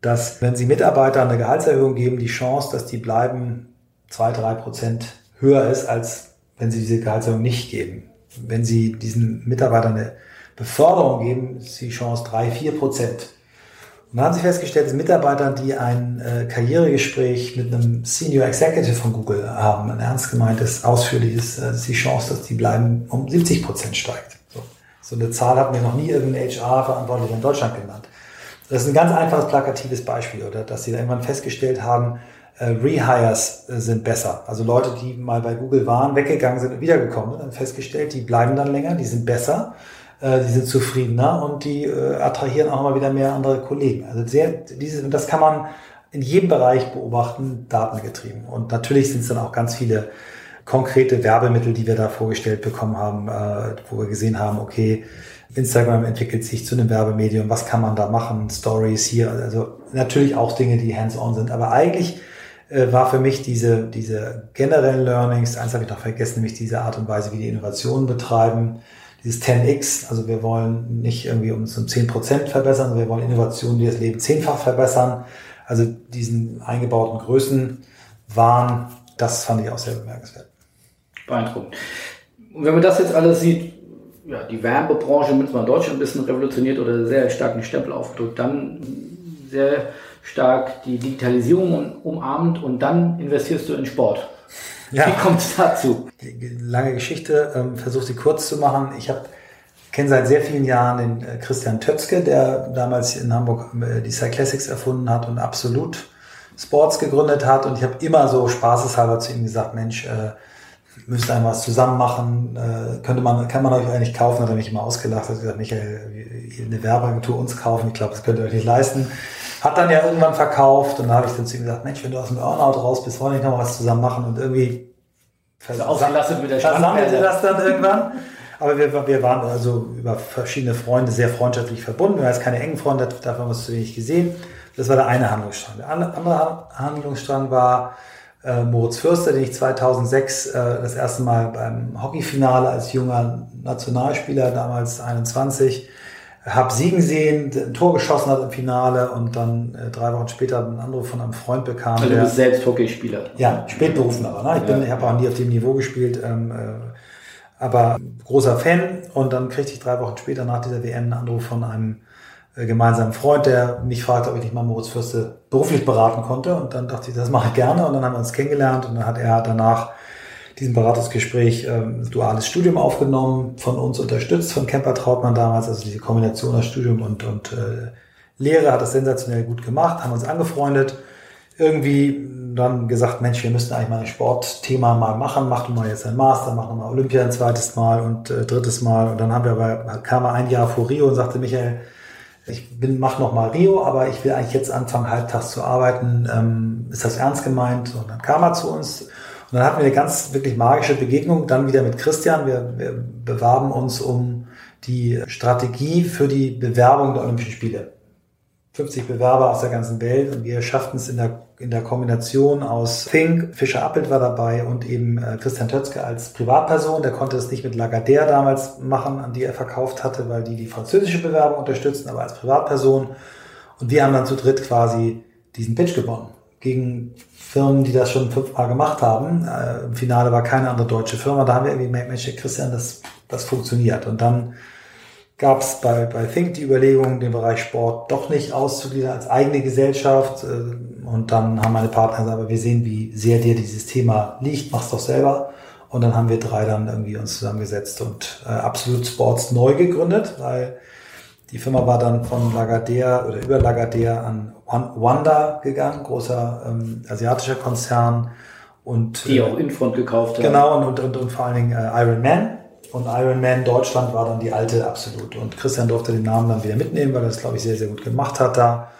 dass wenn sie Mitarbeitern eine Gehaltserhöhung geben, die Chance, dass die bleiben, zwei, drei Prozent höher ist, als wenn sie diese Gehaltserhöhung nicht geben. Wenn sie diesen Mitarbeitern eine Beförderung geben, ist die Chance drei, vier Prozent und da haben sie festgestellt, dass Mitarbeiter, die ein äh, Karrieregespräch mit einem Senior Executive von Google haben, ein ernst gemeintes, ausführliches, äh, ist die Chance, dass die bleiben, um 70 Prozent steigt. So. so eine Zahl hat mir noch nie irgendein HR-Verantwortlicher in Deutschland genannt. Das ist ein ganz einfaches, plakatives Beispiel, oder dass sie irgendwann festgestellt haben, äh, Rehires äh, sind besser. Also Leute, die mal bei Google waren, weggegangen sind und wiedergekommen sind, haben festgestellt, die bleiben dann länger, die sind besser die sind zufriedener und die äh, attrahieren auch mal wieder mehr andere Kollegen. Also sehr, dieses, und das kann man in jedem Bereich beobachten, datengetrieben. Und natürlich sind es dann auch ganz viele konkrete Werbemittel, die wir da vorgestellt bekommen haben, äh, wo wir gesehen haben, okay, Instagram entwickelt sich zu einem Werbemedium, was kann man da machen, Stories hier, also natürlich auch Dinge, die hands-on sind, aber eigentlich äh, war für mich diese, diese generellen Learnings, eins habe ich noch vergessen, nämlich diese Art und Weise, wie die Innovationen betreiben, dieses 10x, also wir wollen nicht irgendwie uns um 10% verbessern, sondern wir wollen Innovationen, die das Leben zehnfach verbessern. Also diesen eingebauten Größenwahn, das fand ich auch sehr bemerkenswert. Beeindruckend. Und wenn man das jetzt alles sieht, ja, die Werbebranche mindestens mal in Deutschland ein bisschen revolutioniert oder sehr stark einen Stempel aufgedrückt, dann sehr stark die Digitalisierung umarmt und dann investierst du in Sport. Ja. Wie kommt es dazu? Lange Geschichte, ähm, versuche sie kurz zu machen. Ich habe kenne seit sehr vielen Jahren den äh, Christian Tötzke, der damals in Hamburg äh, die Cyclassics erfunden hat und absolut Sports gegründet hat. Und ich habe immer so spaßeshalber zu ihm gesagt, Mensch, äh, müsst ihr was zusammen machen, äh, könnte man, kann man euch eigentlich kaufen, hat er mich immer ausgelacht, hat gesagt, Michael, eine Werbeagentur uns kaufen, ich glaube, das könnt ihr euch nicht leisten. Hat dann ja irgendwann verkauft und da habe ich dann zu ihm gesagt, Mensch, wenn du aus dem Burnout raus bist, wollen wir nicht noch was zusammen machen und irgendwie ausgelastet mit der Versammelte das dann irgendwann. Aber wir, wir waren also über verschiedene Freunde sehr freundschaftlich verbunden. Wir haben jetzt keine engen Freunde, davon haben wir uns zu wenig gesehen. Das war der eine Handlungsstrang. Der andere Handlungsstrang war äh, Moritz Fürster, den ich 2006 äh, das erste Mal beim Hockeyfinale als junger Nationalspieler, damals 21, habe siegen sehen, ein Tor geschossen hat im Finale und dann äh, drei Wochen später einen Anruf von einem Freund bekam. Also du bist selbst Hockeyspieler. Ja, spätberufen aber. Ne? Ich, bin, ja. ich habe auch nie auf dem Niveau gespielt. Ähm, äh, aber großer Fan. Und dann kriegte ich drei Wochen später nach dieser WM einen Anruf von einem äh, gemeinsamen Freund, der mich fragte, ob ich nicht mal Moritz Fürste beruflich beraten konnte. Und dann dachte ich, das mache ich gerne. Und dann haben wir uns kennengelernt und dann hat er danach diesem Beratungsgespräch ähm, duales Studium aufgenommen, von uns unterstützt, von Kemper Trautmann damals, also diese Kombination aus Studium und, und äh, Lehre, hat das sensationell gut gemacht, haben uns angefreundet, irgendwie dann gesagt, Mensch, wir müssten eigentlich mal ein Sportthema mal machen, mach du mal jetzt ein Master, mach nochmal Olympia ein zweites Mal und äh, drittes Mal. Und dann haben wir aber, kam er ein Jahr vor Rio und sagte, Michael, ich bin, mach noch mal Rio, aber ich will eigentlich jetzt anfangen, halbtags zu arbeiten. Ähm, ist das ernst gemeint? Und dann kam er zu uns. Und dann hatten wir eine ganz wirklich magische Begegnung, dann wieder mit Christian. Wir, wir bewarben uns um die Strategie für die Bewerbung der Olympischen Spiele. 50 Bewerber aus der ganzen Welt und wir schafften es in der, in der Kombination aus Fink, Fischer Appelt war dabei und eben äh, Christian Tötzke als Privatperson. Der konnte es nicht mit Lagardère damals machen, an die er verkauft hatte, weil die die französische Bewerbung unterstützten, aber als Privatperson. Und wir haben dann zu dritt quasi diesen Pitch gewonnen. Gegen Firmen, die das schon fünfmal gemacht haben. Äh, Im Finale war keine andere deutsche Firma. Da haben wir irgendwie gemerkt, Mensch, Christian, das, das funktioniert. Und dann gab es bei, bei Think die Überlegung, den Bereich Sport doch nicht auszugliedern als eigene Gesellschaft. Äh, und dann haben meine Partner gesagt, aber wir sehen, wie sehr dir dieses Thema liegt, mach's doch selber. Und dann haben wir drei dann irgendwie uns zusammengesetzt und äh, Absolut Sports neu gegründet, weil die Firma war dann von Lagardère oder über Lagardère an Wanda gegangen, großer ähm, asiatischer Konzern. Und, die auch Infront gekauft haben. Genau, und, und, und, und vor allen Dingen äh, Iron Man und Ironman Deutschland war dann die alte absolut. Und Christian durfte den Namen dann wieder mitnehmen, weil er das, glaube ich, sehr, sehr gut gemacht hat da.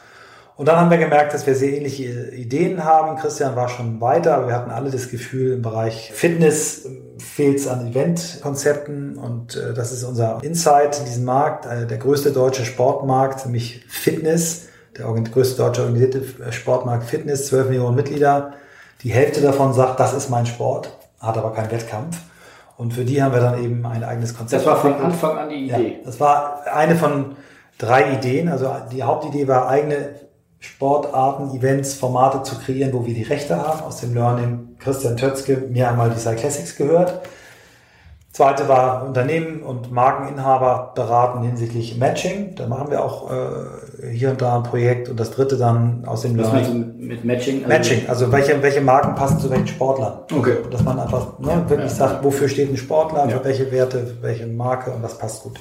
Und dann haben wir gemerkt, dass wir sehr ähnliche Ideen haben. Christian war schon weiter, aber wir hatten alle das Gefühl, im Bereich Fitness fehlt es an Eventkonzepten. Und äh, das ist unser Insight in diesem Markt, äh, der größte deutsche Sportmarkt, nämlich Fitness. Der größte deutsche organisierte Sportmarkt Fitness, 12 Millionen Mitglieder. Die Hälfte davon sagt, das ist mein Sport, hat aber keinen Wettkampf. Und für die haben wir dann eben ein eigenes Konzept. Das war von Anfang an die Idee. Ja, das war eine von drei Ideen. Also die Hauptidee war, eigene Sportarten, Events, Formate zu kreieren, wo wir die Rechte haben. Aus dem Learning Christian Tötzke mir einmal die Cyclassics gehört. Zweite war Unternehmen und Markeninhaber beraten hinsichtlich Matching. Da machen wir auch äh, hier und da ein Projekt. Und das dritte dann aus dem Was Learning. Du mit Matching? Also Matching, also welche, welche Marken passen zu welchen Sportlern. Okay. Dass man einfach ne, wirklich ja, sagt, wofür steht ein Sportler, ja. für welche Werte, welche Marke und was passt gut.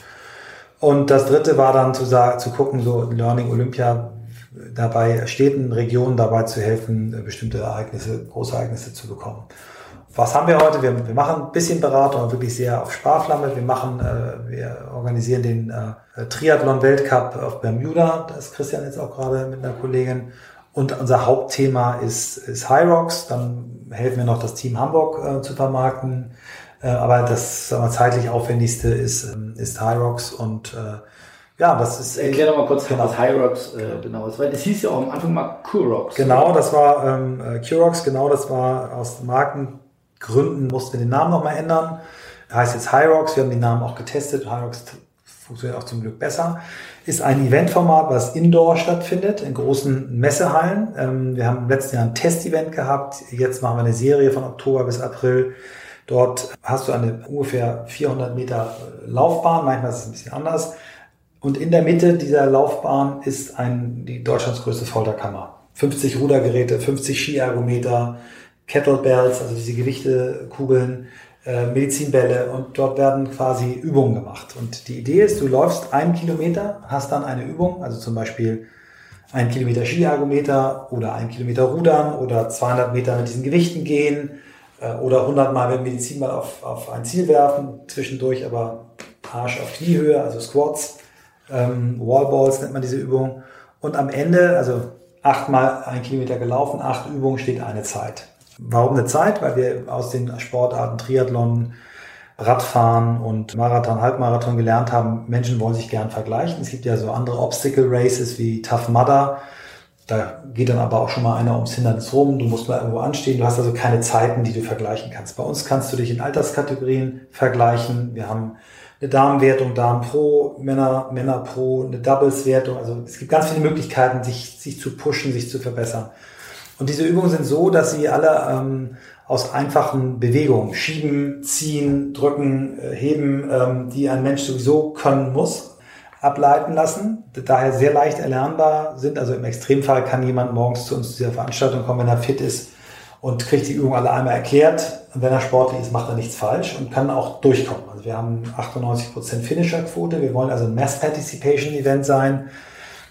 Und das dritte war dann zu, sagen, zu gucken, so Learning Olympia, dabei Städten, Regionen dabei zu helfen, bestimmte Ereignisse, große Ereignisse zu bekommen. Was haben wir heute? Wir, wir machen ein bisschen Beratung, wirklich sehr auf Sparflamme. Wir machen, äh, wir organisieren den äh, Triathlon-Weltcup auf Bermuda. Da ist Christian jetzt auch gerade mit einer Kollegin. Und unser Hauptthema ist, ist High Rocks. Dann helfen wir noch, das Team Hamburg äh, zu vermarkten. Äh, aber das sagen zeitlich aufwendigste ist, ähm, ist High Rocks und äh, ja, das ist. Erklär doch mal kurz, genau. was High Rocks äh, genau ist, weil das hieß ja auch am Anfang mal Q-Rocks. Genau, das war ähm, äh, Q-Rocks, genau, das war aus Marken Gründen mussten wir den Namen nochmal ändern. Er heißt jetzt Hyrox. Wir haben den Namen auch getestet. Hyrox funktioniert auch zum Glück besser. Ist ein Eventformat, was indoor stattfindet, in großen Messehallen. Ähm, wir haben im letzten Jahr ein Testevent gehabt. Jetzt machen wir eine Serie von Oktober bis April. Dort hast du eine ungefähr 400 Meter Laufbahn. Manchmal ist es ein bisschen anders. Und in der Mitte dieser Laufbahn ist ein, die Deutschlands größte Folterkammer. 50 Rudergeräte, 50 Skiergometer, Kettlebells, also diese Gewichtekugeln, äh, Medizinbälle und dort werden quasi Übungen gemacht. Und die Idee ist, du läufst einen Kilometer, hast dann eine Übung, also zum Beispiel ein Kilometer Skiergometer oder ein Kilometer Rudern oder 200 Meter mit diesen Gewichten gehen äh, oder 100 Mal mit dem Medizinball auf, auf ein Ziel werfen, zwischendurch aber Arsch auf Kniehöhe, also Squats, ähm, Wallballs nennt man diese Übung. Und am Ende, also achtmal ein Kilometer gelaufen, acht Übungen steht eine Zeit. Warum eine Zeit? Weil wir aus den Sportarten Triathlon, Radfahren und Marathon, Halbmarathon gelernt haben, Menschen wollen sich gern vergleichen. Es gibt ja so andere Obstacle Races wie Tough Mudder. Da geht dann aber auch schon mal einer ums Hindernis rum. Du musst mal irgendwo anstehen. Du hast also keine Zeiten, die du vergleichen kannst. Bei uns kannst du dich in Alterskategorien vergleichen. Wir haben eine Damenwertung, Damen Pro, Männer, Männer Pro, eine Doubles-Wertung. Also es gibt ganz viele Möglichkeiten, sich, sich zu pushen, sich zu verbessern. Und diese Übungen sind so, dass sie alle ähm, aus einfachen Bewegungen, schieben, ziehen, drücken, äh, heben, ähm, die ein Mensch sowieso können muss, ableiten lassen, daher sehr leicht erlernbar sind. Also im Extremfall kann jemand morgens zu uns zu dieser Veranstaltung kommen, wenn er fit ist und kriegt die Übung alle einmal erklärt. Wenn er sportlich ist, macht er nichts falsch und kann auch durchkommen. Also wir haben 98% Finisher-Quote. Wir wollen also ein Mass-Participation-Event sein.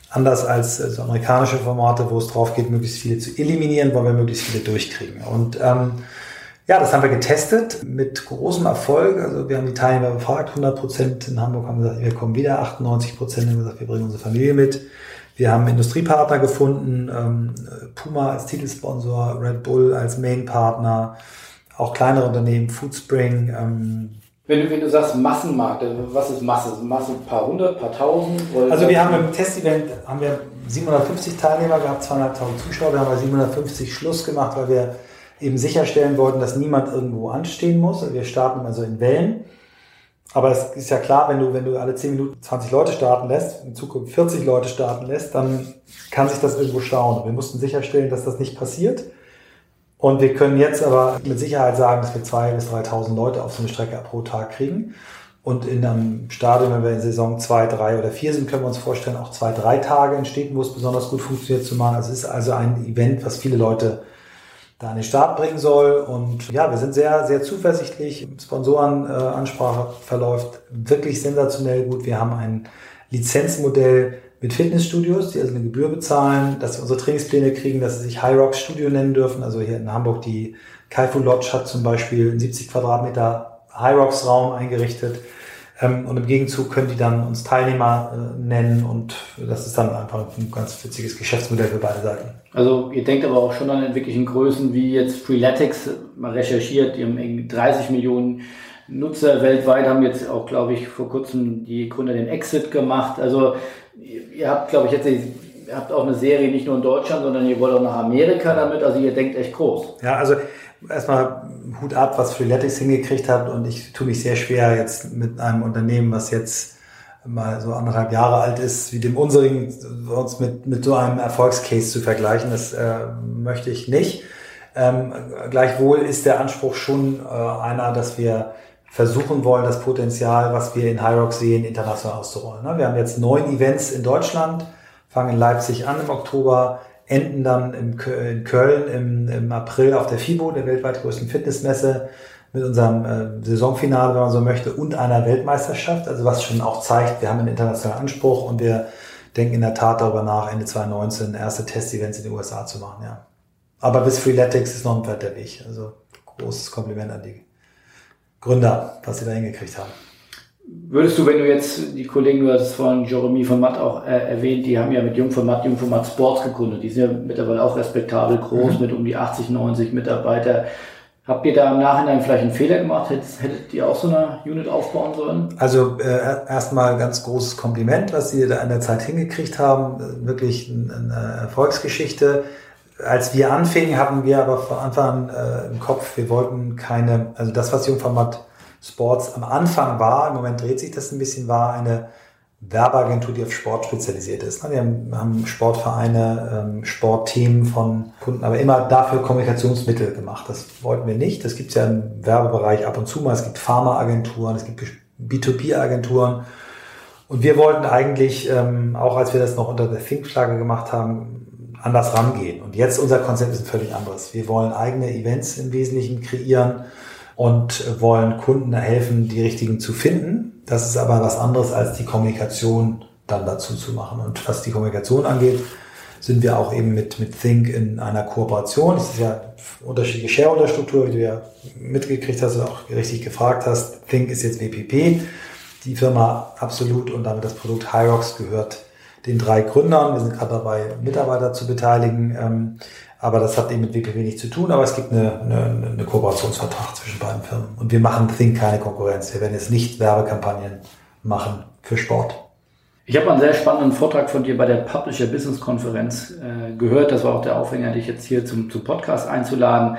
Anders als äh, so amerikanische Formate, wo es drauf geht, möglichst viele zu eliminieren, wollen wir möglichst viele durchkriegen. Und ähm, ja, das haben wir getestet mit großem Erfolg. Also wir haben die Teilnehmer befragt, 100 Prozent in Hamburg haben gesagt, wir kommen wieder, 98 Prozent haben gesagt, wir bringen unsere Familie mit. Wir haben Industriepartner gefunden, ähm, Puma als Titelsponsor, Red Bull als Mainpartner, auch kleinere Unternehmen, Foodspring, ähm, wenn du, wenn du sagst Massenmarkt, was ist Masse? Masse ein paar hundert, paar tausend? Also wir haben im Testevent haben wir 750 Teilnehmer gehabt, 200.000 Zuschauer. Wir haben bei 750 Schluss gemacht, weil wir eben sicherstellen wollten, dass niemand irgendwo anstehen muss. Also wir starten also in Wellen. Aber es ist ja klar, wenn du, wenn du alle 10 Minuten 20 Leute starten lässt, in Zukunft 40 Leute starten lässt, dann kann sich das irgendwo stauen. Wir mussten sicherstellen, dass das nicht passiert. Und wir können jetzt aber mit Sicherheit sagen, dass wir 2.000 bis 3.000 Leute auf so eine Strecke pro Tag kriegen. Und in einem Stadion, wenn wir in Saison 2, 3 oder 4 sind, können wir uns vorstellen, auch zwei, drei Tage in Städten, wo es besonders gut funktioniert, zu machen. Also es ist also ein Event, was viele Leute da an den Start bringen soll. Und ja, wir sind sehr, sehr zuversichtlich. Sponsorenansprache äh, verläuft wirklich sensationell gut. Wir haben ein Lizenzmodell mit Fitnessstudios, die also eine Gebühr bezahlen, dass sie unsere Trainingspläne kriegen, dass sie sich High Rocks Studio nennen dürfen. Also hier in Hamburg die Kaifu Lodge hat zum Beispiel einen 70 Quadratmeter High Rocks Raum eingerichtet. Ähm, und im Gegenzug können die dann uns Teilnehmer äh, nennen und das ist dann einfach ein ganz witziges Geschäftsmodell für beide Seiten. Also ihr denkt aber auch schon an wirklichen Größen wie jetzt Freeletics, mal recherchiert, die haben 30 Millionen Nutzer weltweit, haben jetzt auch, glaube ich, vor kurzem die Gründer den Exit gemacht. Also ihr habt, glaube ich, jetzt ihr habt auch eine Serie nicht nur in Deutschland, sondern ihr wollt auch nach Amerika damit. Also ihr denkt echt groß. Ja, also erstmal Hut ab, was Freeletics hingekriegt hat. Und ich tue mich sehr schwer jetzt mit einem Unternehmen, was jetzt mal so anderthalb Jahre alt ist, wie dem unseren, uns mit, mit so einem Erfolgscase zu vergleichen. Das äh, möchte ich nicht. Ähm, gleichwohl ist der Anspruch schon äh, einer, dass wir versuchen wollen, das Potenzial, was wir in Hyrox sehen, international auszurollen. Ne? Wir haben jetzt neun Events in Deutschland, fangen in Leipzig an im Oktober, enden dann in Köln im, im April auf der FIBO, der weltweit größten Fitnessmesse, mit unserem äh, Saisonfinale, wenn man so möchte, und einer Weltmeisterschaft. Also was schon auch zeigt, wir haben einen internationalen Anspruch und wir denken in der Tat darüber nach, Ende 2019 erste Testevents in den USA zu machen, ja. Aber bis Freeletics ist noch ein weiter Weg. Also großes Kompliment an die Gründer, was sie da hingekriegt haben. Würdest du, wenn du jetzt die Kollegen, du hast es von Jeremy von Matt auch äh, erwähnt, die haben ja mit Jung von Matt, Jung von Matt Sports gegründet. Die sind ja mittlerweile auch respektabel groß mhm. mit um die 80, 90 Mitarbeiter. Habt ihr da im Nachhinein vielleicht einen Fehler gemacht? Hättet, hättet ihr auch so eine Unit aufbauen sollen? Also äh, erstmal ganz großes Kompliment, was sie da in der Zeit hingekriegt haben. Wirklich eine Erfolgsgeschichte als wir anfingen, hatten wir aber von Anfang an äh, im Kopf, wir wollten keine, also das, was Jungformat Sports am Anfang war, im Moment dreht sich das ein bisschen, war eine Werbeagentur, die auf Sport spezialisiert ist. Wir haben Sportvereine, ähm, Sportthemen von Kunden, aber immer dafür Kommunikationsmittel gemacht. Das wollten wir nicht. Das gibt es ja im Werbebereich ab und zu mal. Es gibt Pharmaagenturen, es gibt B2B-Agenturen. Und wir wollten eigentlich, ähm, auch als wir das noch unter der Think-Flagge gemacht haben, anders rangehen. Und jetzt unser Konzept ist ein völlig anderes. Wir wollen eigene Events im Wesentlichen kreieren und wollen Kunden helfen, die richtigen zu finden. Das ist aber was anderes als die Kommunikation dann dazu zu machen. Und was die Kommunikation angeht, sind wir auch eben mit, mit Think in einer Kooperation. Das ist ja unterschiedliche Shareholder-Struktur, wie du ja mitgekriegt hast und auch richtig gefragt hast. Think ist jetzt WPP. Die Firma Absolut und damit das Produkt Hyrox gehört den drei Gründern. Wir sind gerade dabei, Mitarbeiter zu beteiligen. Ähm, aber das hat eben mit WPP nichts zu tun. Aber es gibt eine, eine, eine Kooperationsvertrag zwischen beiden Firmen. Und wir machen Think keine Konkurrenz. Wir werden jetzt nicht Werbekampagnen machen für Sport. Ich habe einen sehr spannenden Vortrag von dir bei der Publisher Business Konferenz äh, gehört. Das war auch der Aufhänger, dich jetzt hier zum, zum Podcast einzuladen.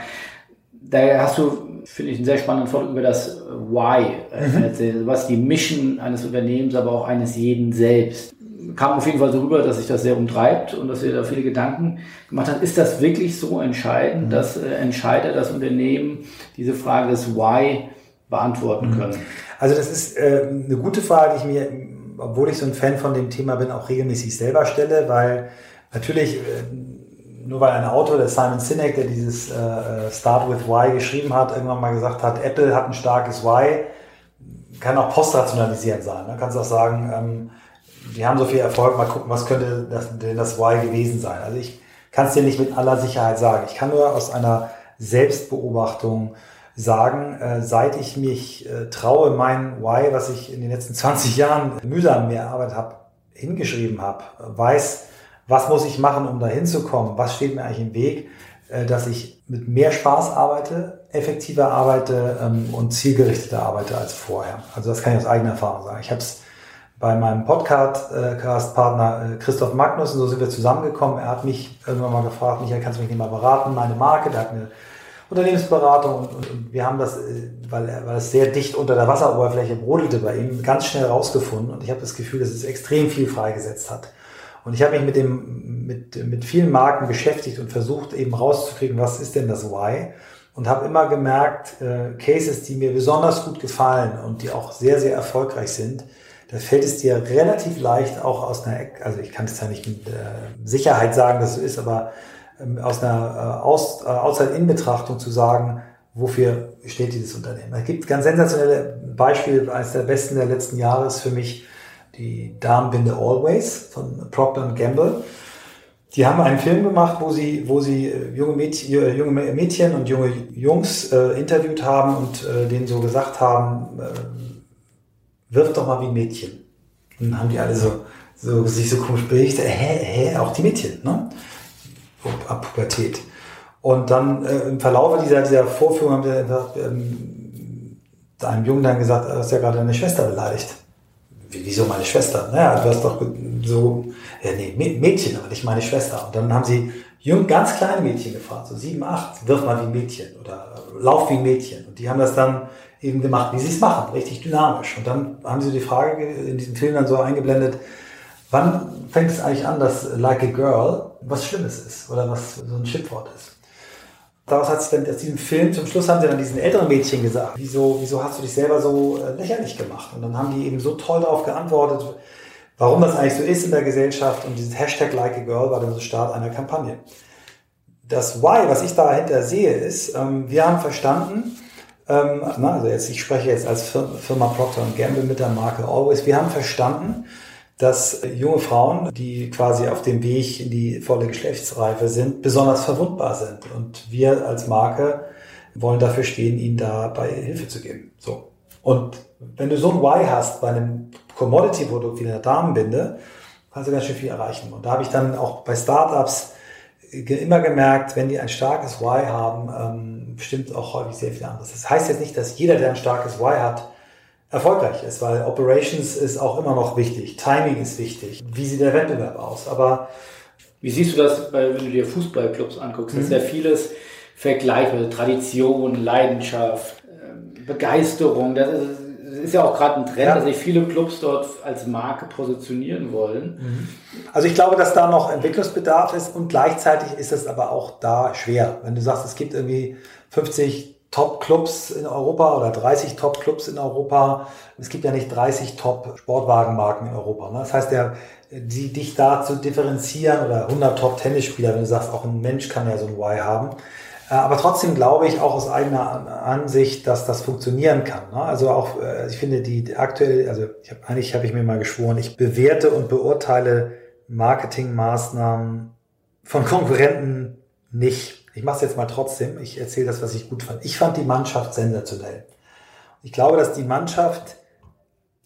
Da hast du, finde ich, einen sehr spannenden Vortrag über das Why äh, mhm. erzählt, was die Mission eines Unternehmens, aber auch eines jeden selbst. Kam auf jeden Fall so rüber, dass sich das sehr umtreibt und dass ihr da viele Gedanken gemacht habt. Ist das wirklich so entscheidend, mhm. dass äh, Entscheider, das Unternehmen diese Frage des Why beantworten mhm. können? Also das ist äh, eine gute Frage, die ich mir obwohl ich so ein Fan von dem Thema bin, auch regelmäßig selber stelle, weil natürlich, äh, nur weil ein Autor, der Simon Sinek, der dieses äh, äh, Start with Why geschrieben hat, irgendwann mal gesagt hat, Apple hat ein starkes Why, kann auch postrationalisierend sein. Man kann auch sagen, ähm, die haben so viel Erfolg, mal gucken, was könnte das, denn das Why gewesen sein. Also ich kann es dir nicht mit aller Sicherheit sagen. Ich kann nur aus einer Selbstbeobachtung sagen, äh, seit ich mich äh, traue, mein Why, was ich in den letzten 20 Jahren mühsam mehr Arbeit habe, hingeschrieben habe, weiß, was muss ich machen, um da hinzukommen, was steht mir eigentlich im Weg, äh, dass ich mit mehr Spaß arbeite, effektiver arbeite ähm, und zielgerichteter arbeite als vorher. Also das kann ich aus eigener Erfahrung sagen. Ich habe es bei meinem Podcast-Partner Christoph Magnus, und so sind wir zusammengekommen. Er hat mich irgendwann mal gefragt, Michael, kannst du mich nicht mal beraten? Meine Marke, der hat mir Unternehmensberatung und, und, und, wir haben das, äh, weil, weil es sehr dicht unter der Wasseroberfläche brodelte bei ihm, ganz schnell rausgefunden und ich habe das Gefühl, dass es extrem viel freigesetzt hat. Und ich habe mich mit dem mit, mit vielen Marken beschäftigt und versucht eben rauszukriegen, was ist denn das Why und habe immer gemerkt, äh, Cases, die mir besonders gut gefallen und die auch sehr sehr erfolgreich sind, da fällt es dir relativ leicht auch aus einer, also ich kann es ja nicht mit äh, Sicherheit sagen, dass es so ist, aber ähm, aus einer äh, äh, Outside-In-Betrachtung zu sagen, wofür steht dieses Unternehmen. Es gibt ganz sensationelle Beispiele, eines der besten der letzten Jahre ist für mich die Damenbinde Always von Procter Gamble. Die haben einen Film gemacht, wo sie, wo sie äh, junge, Mädchen, junge Mädchen und junge Jungs äh, interviewt haben und äh, denen so gesagt haben, äh, wirf doch mal wie ein Mädchen. Und dann haben die alle so, so sich so komisch berichtet, hä, hä, auch die Mädchen, ne? ab Pubertät. Und dann äh, im Verlauf dieser, dieser Vorführung haben wir gesagt, ähm, einem Jungen dann gesagt, du hast ja gerade deine Schwester beleidigt. Wieso meine Schwester? Naja, du hast doch so, ja, nee, Mädchen, aber nicht meine Schwester. Und dann haben sie jung, ganz kleine Mädchen gefragt, so sieben, acht, wirf mal wie ein Mädchen oder lauf wie ein Mädchen. Und die haben das dann eben gemacht, wie sie es machen, richtig dynamisch. Und dann haben sie die Frage in diesem Film dann so eingeblendet, Wann fängt es eigentlich an, dass Like a Girl was Schlimmes ist oder was so ein Schimpfwort ist? Daraus hat sich dann aus diesem Film, zum Schluss haben sie dann diesen älteren Mädchen gesagt, wieso, wieso hast du dich selber so äh, lächerlich gemacht? Und dann haben die eben so toll darauf geantwortet, warum das eigentlich so ist in der Gesellschaft und dieses Hashtag Like a Girl war dann so Start einer Kampagne. Das Why, was ich dahinter sehe, ist, ähm, wir haben verstanden, ähm, na, also jetzt, ich spreche jetzt als Firma Procter Gamble mit der Marke Always, wir haben verstanden, dass junge Frauen, die quasi auf dem Weg in die volle Geschlechtsreife sind, besonders verwundbar sind. Und wir als Marke wollen dafür stehen, ihnen dabei Hilfe zu geben. So. Und wenn du so ein Why hast bei einem Commodity-Produkt wie einer Damenbinde, kannst du ganz schön viel erreichen. Und da habe ich dann auch bei Startups immer gemerkt, wenn die ein starkes Why haben, ähm, bestimmt auch häufig sehr viel anderes. Das heißt jetzt nicht, dass jeder, der ein starkes Why hat, erfolgreich ist, weil Operations ist auch immer noch wichtig, Timing ist wichtig, wie sieht der Wettbewerb aus, aber wie siehst du das, wenn du dir Fußballclubs anguckst? Das ist ja mhm. vieles vergleichbar, Tradition, Leidenschaft, ähm, Begeisterung. Das ist, ja auch gerade ein Trend, ja. dass sich viele Clubs dort als Marke positionieren wollen. Mhm. Also ich glaube, dass da noch Entwicklungsbedarf ist und gleichzeitig ist es aber auch da schwer. Wenn du sagst, es gibt irgendwie 50 Top-Clubs in Europa oder 30 Top-Clubs in Europa. Es gibt ja nicht 30 Top-Sportwagenmarken in Europa. Ne? Das heißt, der, die, dich da zu differenzieren oder 100 Top-Tennisspieler, wenn du sagst, auch ein Mensch kann ja so ein Y haben. Äh, aber trotzdem glaube ich auch aus eigener Ansicht, dass das funktionieren kann. Ne? Also auch, äh, ich finde die aktuell, also ich hab, eigentlich habe ich mir mal geschworen, ich bewerte und beurteile Marketingmaßnahmen von Konkurrenten nicht. Ich mache es jetzt mal trotzdem. Ich erzähle das, was ich gut fand. Ich fand die Mannschaft sensationell. Ich glaube, dass die Mannschaft.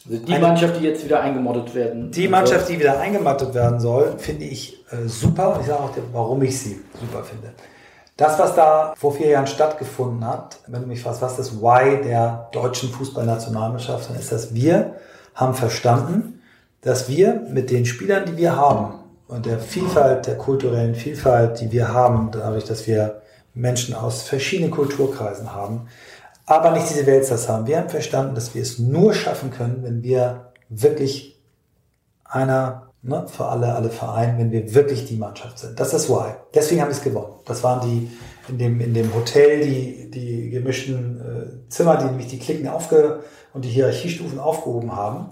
Also die eine, Mannschaft, die jetzt wieder eingemottet werden. Die Mannschaft, die wieder eingemottet werden soll, finde ich äh, super. Ich sage auch, warum ich sie super finde. Das, was da vor vier Jahren stattgefunden hat, wenn du mich fragst, was das Why der deutschen Fußballnationalmannschaft, dann ist das, wir haben verstanden, dass wir mit den Spielern, die wir haben, und der Vielfalt, der kulturellen Vielfalt, die wir haben, dadurch, dass wir Menschen aus verschiedenen Kulturkreisen haben, aber nicht diese Weltstars haben. Wir haben verstanden, dass wir es nur schaffen können, wenn wir wirklich einer ne, für alle, alle Vereine, wenn wir wirklich die Mannschaft sind. Das ist das Why. Deswegen haben wir es gewonnen. Das waren die in dem, in dem Hotel die, die gemischten äh, Zimmer, die nämlich die Klicken aufge und die Hierarchiestufen aufgehoben haben.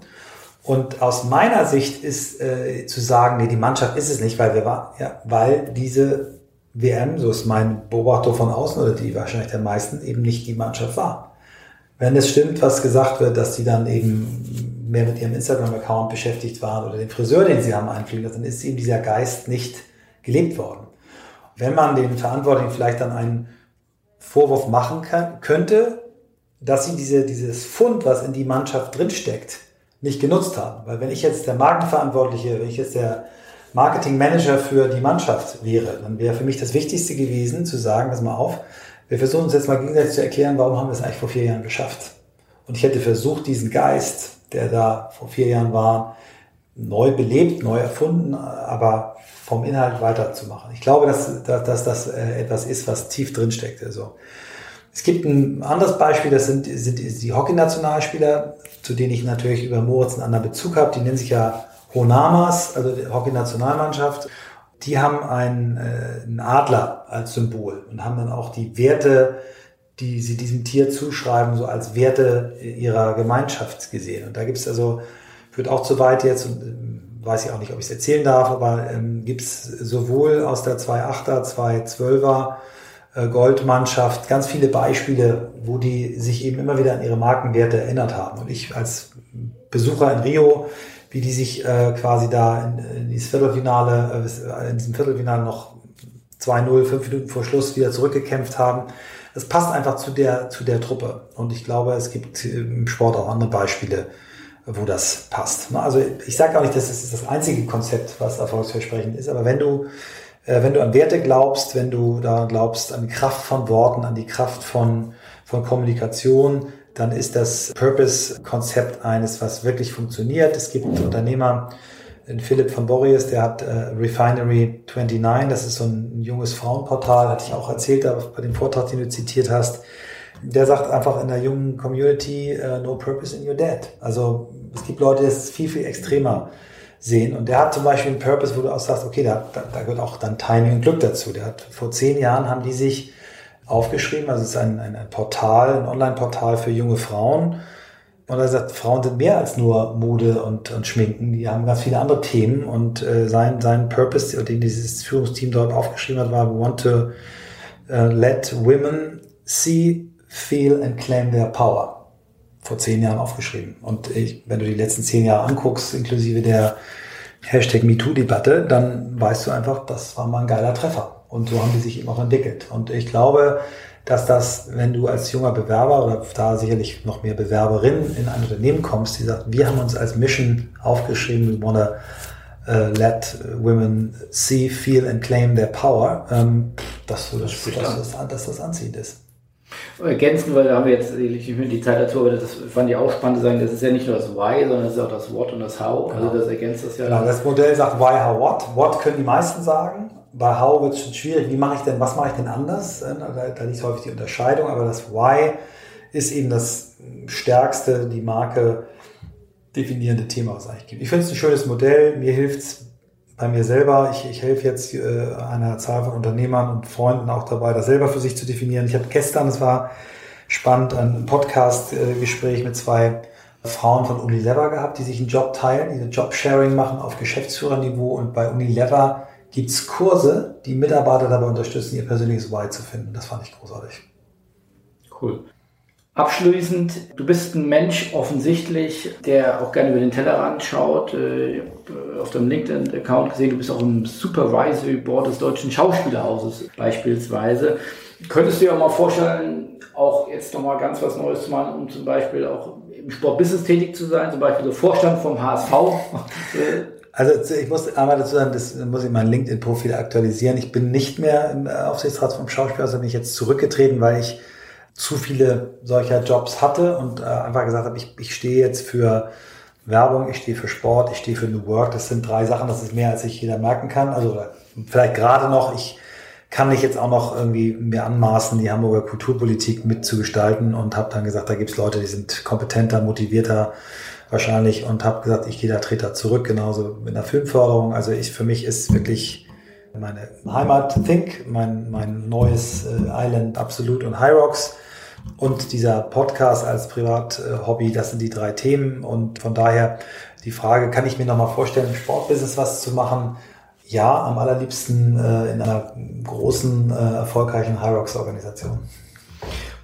Und aus meiner Sicht ist äh, zu sagen, nee, die Mannschaft ist es nicht, weil wir war, ja, weil diese WM, so ist mein Beobachtung von außen oder die wahrscheinlich der meisten, eben nicht die Mannschaft war. Wenn es stimmt, was gesagt wird, dass die dann eben mehr mit ihrem Instagram-Account beschäftigt waren oder den Friseur, den sie haben einfliegen lassen, dann ist eben dieser Geist nicht gelebt worden. Wenn man den Verantwortlichen vielleicht dann einen Vorwurf machen kann, könnte, dass sie diese, dieses Fund, was in die Mannschaft drinsteckt, nicht genutzt haben. Weil wenn ich jetzt der Markenverantwortliche, wenn ich jetzt der Marketingmanager für die Mannschaft wäre, dann wäre für mich das Wichtigste gewesen, zu sagen, pass mal auf, wir versuchen uns jetzt mal gegenseitig zu erklären, warum haben wir es eigentlich vor vier Jahren geschafft. Und ich hätte versucht, diesen Geist, der da vor vier Jahren war, neu belebt, neu erfunden, aber vom Inhalt weiterzumachen. Ich glaube, dass, dass, dass das äh, etwas ist, was tief drin steckt. Also, es gibt ein anderes Beispiel, das sind, sind die Hockey-Nationalspieler, zu denen ich natürlich über Moritz einen anderen Bezug habe. Die nennen sich ja Honamas, also die Hockey-Nationalmannschaft. Die haben einen, äh, einen Adler als Symbol und haben dann auch die Werte, die sie diesem Tier zuschreiben, so als Werte ihrer Gemeinschaft gesehen. Und da gibt es also, führt auch zu weit jetzt, und ähm, weiß ich auch nicht, ob ich es erzählen darf, aber ähm, gibt es sowohl aus der 2.8er, 2.12er äh, Goldmannschaft, ganz viele Beispiele, wo die sich eben immer wieder an ihre Markenwerte erinnert haben. Und ich als Besucher in Rio, wie die sich äh, quasi da in, in dieses Viertelfinale, äh, in diesem Viertelfinale noch 2-0, fünf Minuten vor Schluss wieder zurückgekämpft haben. Das passt einfach zu der, zu der Truppe. Und ich glaube, es gibt im Sport auch andere Beispiele, wo das passt. Also ich sage auch nicht, dass es das einzige Konzept, was erfolgsversprechend ist, aber wenn du äh, wenn du an Werte glaubst, wenn du da glaubst an die Kraft von Worten, an die Kraft von, von Kommunikation, dann ist das Purpose-Konzept eines, was wirklich funktioniert. Es gibt Unternehmer, Philipp von Boris, der hat äh, Refinery 29, das ist so ein, ein junges Frauenportal, hatte ich auch erzählt bei dem Vortrag, den du zitiert hast. Der sagt einfach in der jungen Community, uh, no purpose in your dead. Also es gibt Leute, die es viel, viel extremer sehen. Und der hat zum Beispiel einen Purpose, wo du auch sagst, okay, da, da, da gehört auch dann Timing und Glück dazu. Der hat vor zehn Jahren haben die sich aufgeschrieben, also es ist ein, ein, ein Portal, ein Online-Portal für junge Frauen. Und er sagt, Frauen sind mehr als nur Mode und, und Schminken, die haben ganz viele andere Themen. Und äh, sein, sein Purpose, den dieses Führungsteam dort aufgeschrieben hat, war, we want to uh, let women see, feel and claim their power vor zehn Jahren aufgeschrieben. Und ich, wenn du die letzten zehn Jahre anguckst, inklusive der Hashtag MeToo-Debatte, dann weißt du einfach, das war mal ein geiler Treffer. Und so haben die sich eben auch entwickelt. Und ich glaube, dass das, wenn du als junger Bewerber oder da sicherlich noch mehr Bewerberinnen in ein Unternehmen kommst, die sagt, wir haben uns als Mission aufgeschrieben, we wanna uh, let women see, feel and claim their power, ähm, dass, du das, dass, das, dass das anziehend ist ergänzen, weil da haben wir jetzt nicht mehr die Zeit dazu, aber das fand ich auch spannend zu sagen, das ist ja nicht nur das Why, sondern das ist auch das What und das How. Also genau. Also das ergänzt das ja. Genau, das Modell sagt Why, How, What. What können die meisten sagen. Bei How wird es schon schwierig. Wie mache ich denn, was mache ich denn anders? Äh, da, da liegt häufig die Unterscheidung, aber das Why ist eben das stärkste, die Marke definierende Thema, was es eigentlich gibt. Ich finde es ein schönes Modell. Mir hilft es bei mir selber. Ich, ich helfe jetzt äh, einer Zahl von Unternehmern und Freunden auch dabei, das selber für sich zu definieren. Ich habe gestern, es war spannend ein Podcast-Gespräch mit zwei Frauen von Unilever gehabt, die sich einen Job teilen, die Job-Sharing machen auf Geschäftsführerniveau. Und bei Unilever gibt's Kurse, die Mitarbeiter dabei unterstützen, ihr persönliches Why zu finden. Das fand ich großartig. Cool. Abschließend, du bist ein Mensch offensichtlich, der auch gerne über den Tellerrand schaut. Äh, auf deinem LinkedIn-Account gesehen, du bist auch im Supervisory Board des Deutschen Schauspielerhauses beispielsweise. Könntest du dir auch mal vorstellen, auch jetzt nochmal ganz was Neues zu machen, um zum Beispiel auch im Sportbusiness tätig zu sein, zum Beispiel der Vorstand vom HSV? Also ich muss einmal dazu sagen, das muss ich mein LinkedIn-Profil aktualisieren. Ich bin nicht mehr im Aufsichtsrat vom Schauspielhaus, da bin ich jetzt zurückgetreten, weil ich zu viele solcher Jobs hatte und äh, einfach gesagt habe, ich, ich stehe jetzt für Werbung, ich stehe für Sport, ich stehe für New Work. Das sind drei Sachen, das ist mehr, als sich jeder merken kann. Also vielleicht gerade noch, ich kann nicht jetzt auch noch irgendwie mir anmaßen, die Hamburger Kulturpolitik mitzugestalten und habe dann gesagt, da gibt's Leute, die sind kompetenter, motivierter wahrscheinlich und habe gesagt, ich gehe da Treter zurück, genauso mit einer Filmförderung. Also ich für mich ist wirklich meine Heimat Think, mein, mein neues äh, Island Absolute und High Rocks und dieser Podcast als Privathobby, das sind die drei Themen. Und von daher die Frage, kann ich mir nochmal vorstellen, im Sportbusiness was zu machen? Ja, am allerliebsten äh, in einer großen, äh, erfolgreichen High Rocks Organisation.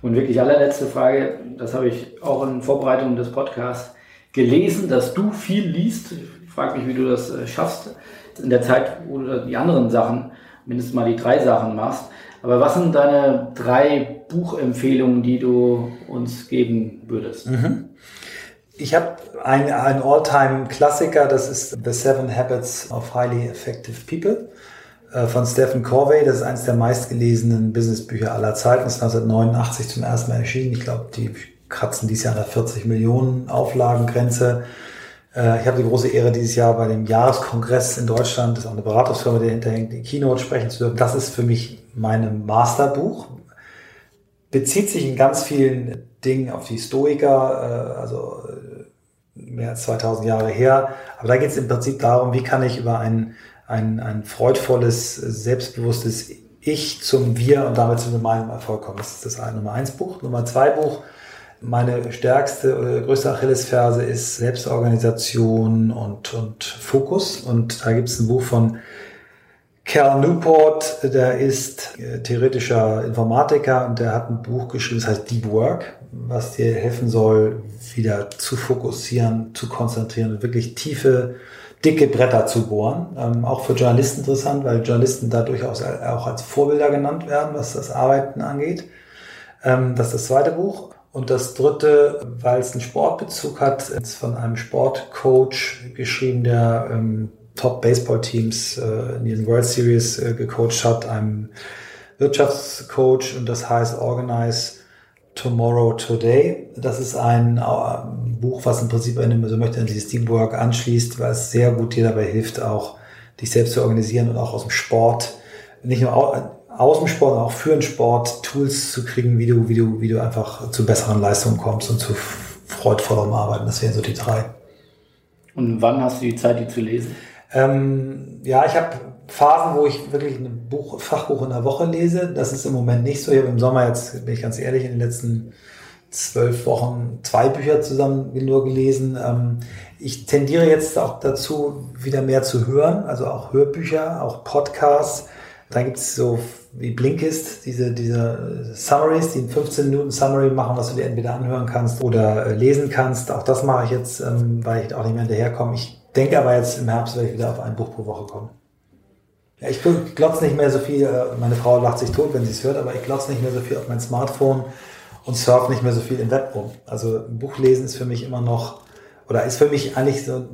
Und wirklich allerletzte Frage, das habe ich auch in Vorbereitung des Podcasts gelesen, dass du viel liest. Ich frage mich, wie du das äh, schaffst in der Zeit, wo du die anderen Sachen, mindestens mal die drei Sachen machst. Aber was sind deine drei Buchempfehlungen, die du uns geben würdest? Mhm. Ich habe ein, ein All-Time-Klassiker, das ist The Seven Habits of Highly Effective People äh, von Stephen Corvey. Das ist eines der meistgelesenen Businessbücher aller Zeiten. Das ist 1989 zum ersten Mal erschienen. Ich glaube, die kratzen dieses Jahr an der 40 Millionen Auflagengrenze. Äh, ich habe die große Ehre, dieses Jahr bei dem Jahreskongress in Deutschland, das ist auch eine Beratungsfirma, die dahinter hängt, die Keynote sprechen zu dürfen. Das ist für mich mein Masterbuch. Bezieht sich in ganz vielen Dingen auf die Stoiker, äh, also äh, mehr als 2000 Jahre her. Aber da geht es im Prinzip darum, wie kann ich über ein, ein, ein freudvolles, selbstbewusstes Ich zum Wir und damit zu meinem Erfolg kommen. Das ist das Nummer eins Buch. Nummer zwei Buch meine stärkste oder größte Achillesferse ist Selbstorganisation und, und Fokus. Und da gibt es ein Buch von Cal Newport, der ist äh, theoretischer Informatiker und der hat ein Buch geschrieben, das heißt Deep Work, was dir helfen soll, wieder zu fokussieren, zu konzentrieren und wirklich tiefe, dicke Bretter zu bohren. Ähm, auch für Journalisten interessant, weil Journalisten da durchaus auch als Vorbilder genannt werden, was das Arbeiten angeht. Ähm, das ist das zweite Buch. Und das dritte, weil es einen Sportbezug hat, ist von einem Sportcoach geschrieben, der ähm, Top-Baseball-Teams äh, in den World Series äh, gecoacht hat, einem Wirtschaftscoach und das heißt Organize Tomorrow Today. Das ist ein äh, Buch, was im Prinzip, man so möchte, an dieses Teamwork anschließt, weil es sehr gut dir dabei hilft, auch dich selbst zu organisieren und auch aus dem Sport nicht nur aus dem Sport, auch für den Sport Tools zu kriegen, wie du, wie du, wie du einfach zu besseren Leistungen kommst und zu freudvollerem Arbeiten. Das wären so die drei. Und wann hast du die Zeit, die zu lesen? Ähm, ja, ich habe Phasen, wo ich wirklich ein Buch, Fachbuch in der Woche lese. Das ist im Moment nicht so. Ich habe im Sommer jetzt, bin ich ganz ehrlich, in den letzten zwölf Wochen zwei Bücher zusammen nur gelesen. Ähm, ich tendiere jetzt auch dazu, wieder mehr zu hören, also auch Hörbücher, auch Podcasts. Da gibt es so wie Blinkist, diese, diese Summaries, die in 15 Minuten Summary machen, was du dir entweder anhören kannst oder äh, lesen kannst. Auch das mache ich jetzt, ähm, weil ich auch nicht mehr hinterherkomme. Ich denke aber jetzt im Herbst werde ich wieder auf ein Buch pro Woche kommen. Ja, ich glotze nicht mehr so viel, äh, meine Frau lacht sich tot, wenn sie es hört, aber ich glotze nicht mehr so viel auf mein Smartphone und surf nicht mehr so viel im Web rum. Also ein Buch lesen ist für mich immer noch, oder ist für mich eigentlich so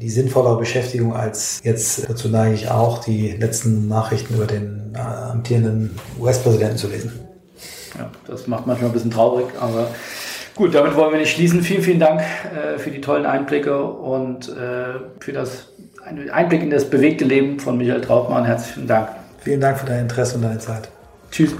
die sinnvollere Beschäftigung als jetzt, dazu neige ich auch, die letzten Nachrichten über den äh, amtierenden US-Präsidenten zu lesen. Ja, das macht manchmal ein bisschen traurig, aber gut, damit wollen wir nicht schließen. Vielen, vielen Dank äh, für die tollen Einblicke und äh, für das Einblick in das bewegte Leben von Michael Trautmann. Herzlichen Dank. Vielen Dank für dein Interesse und deine Zeit. Tschüss.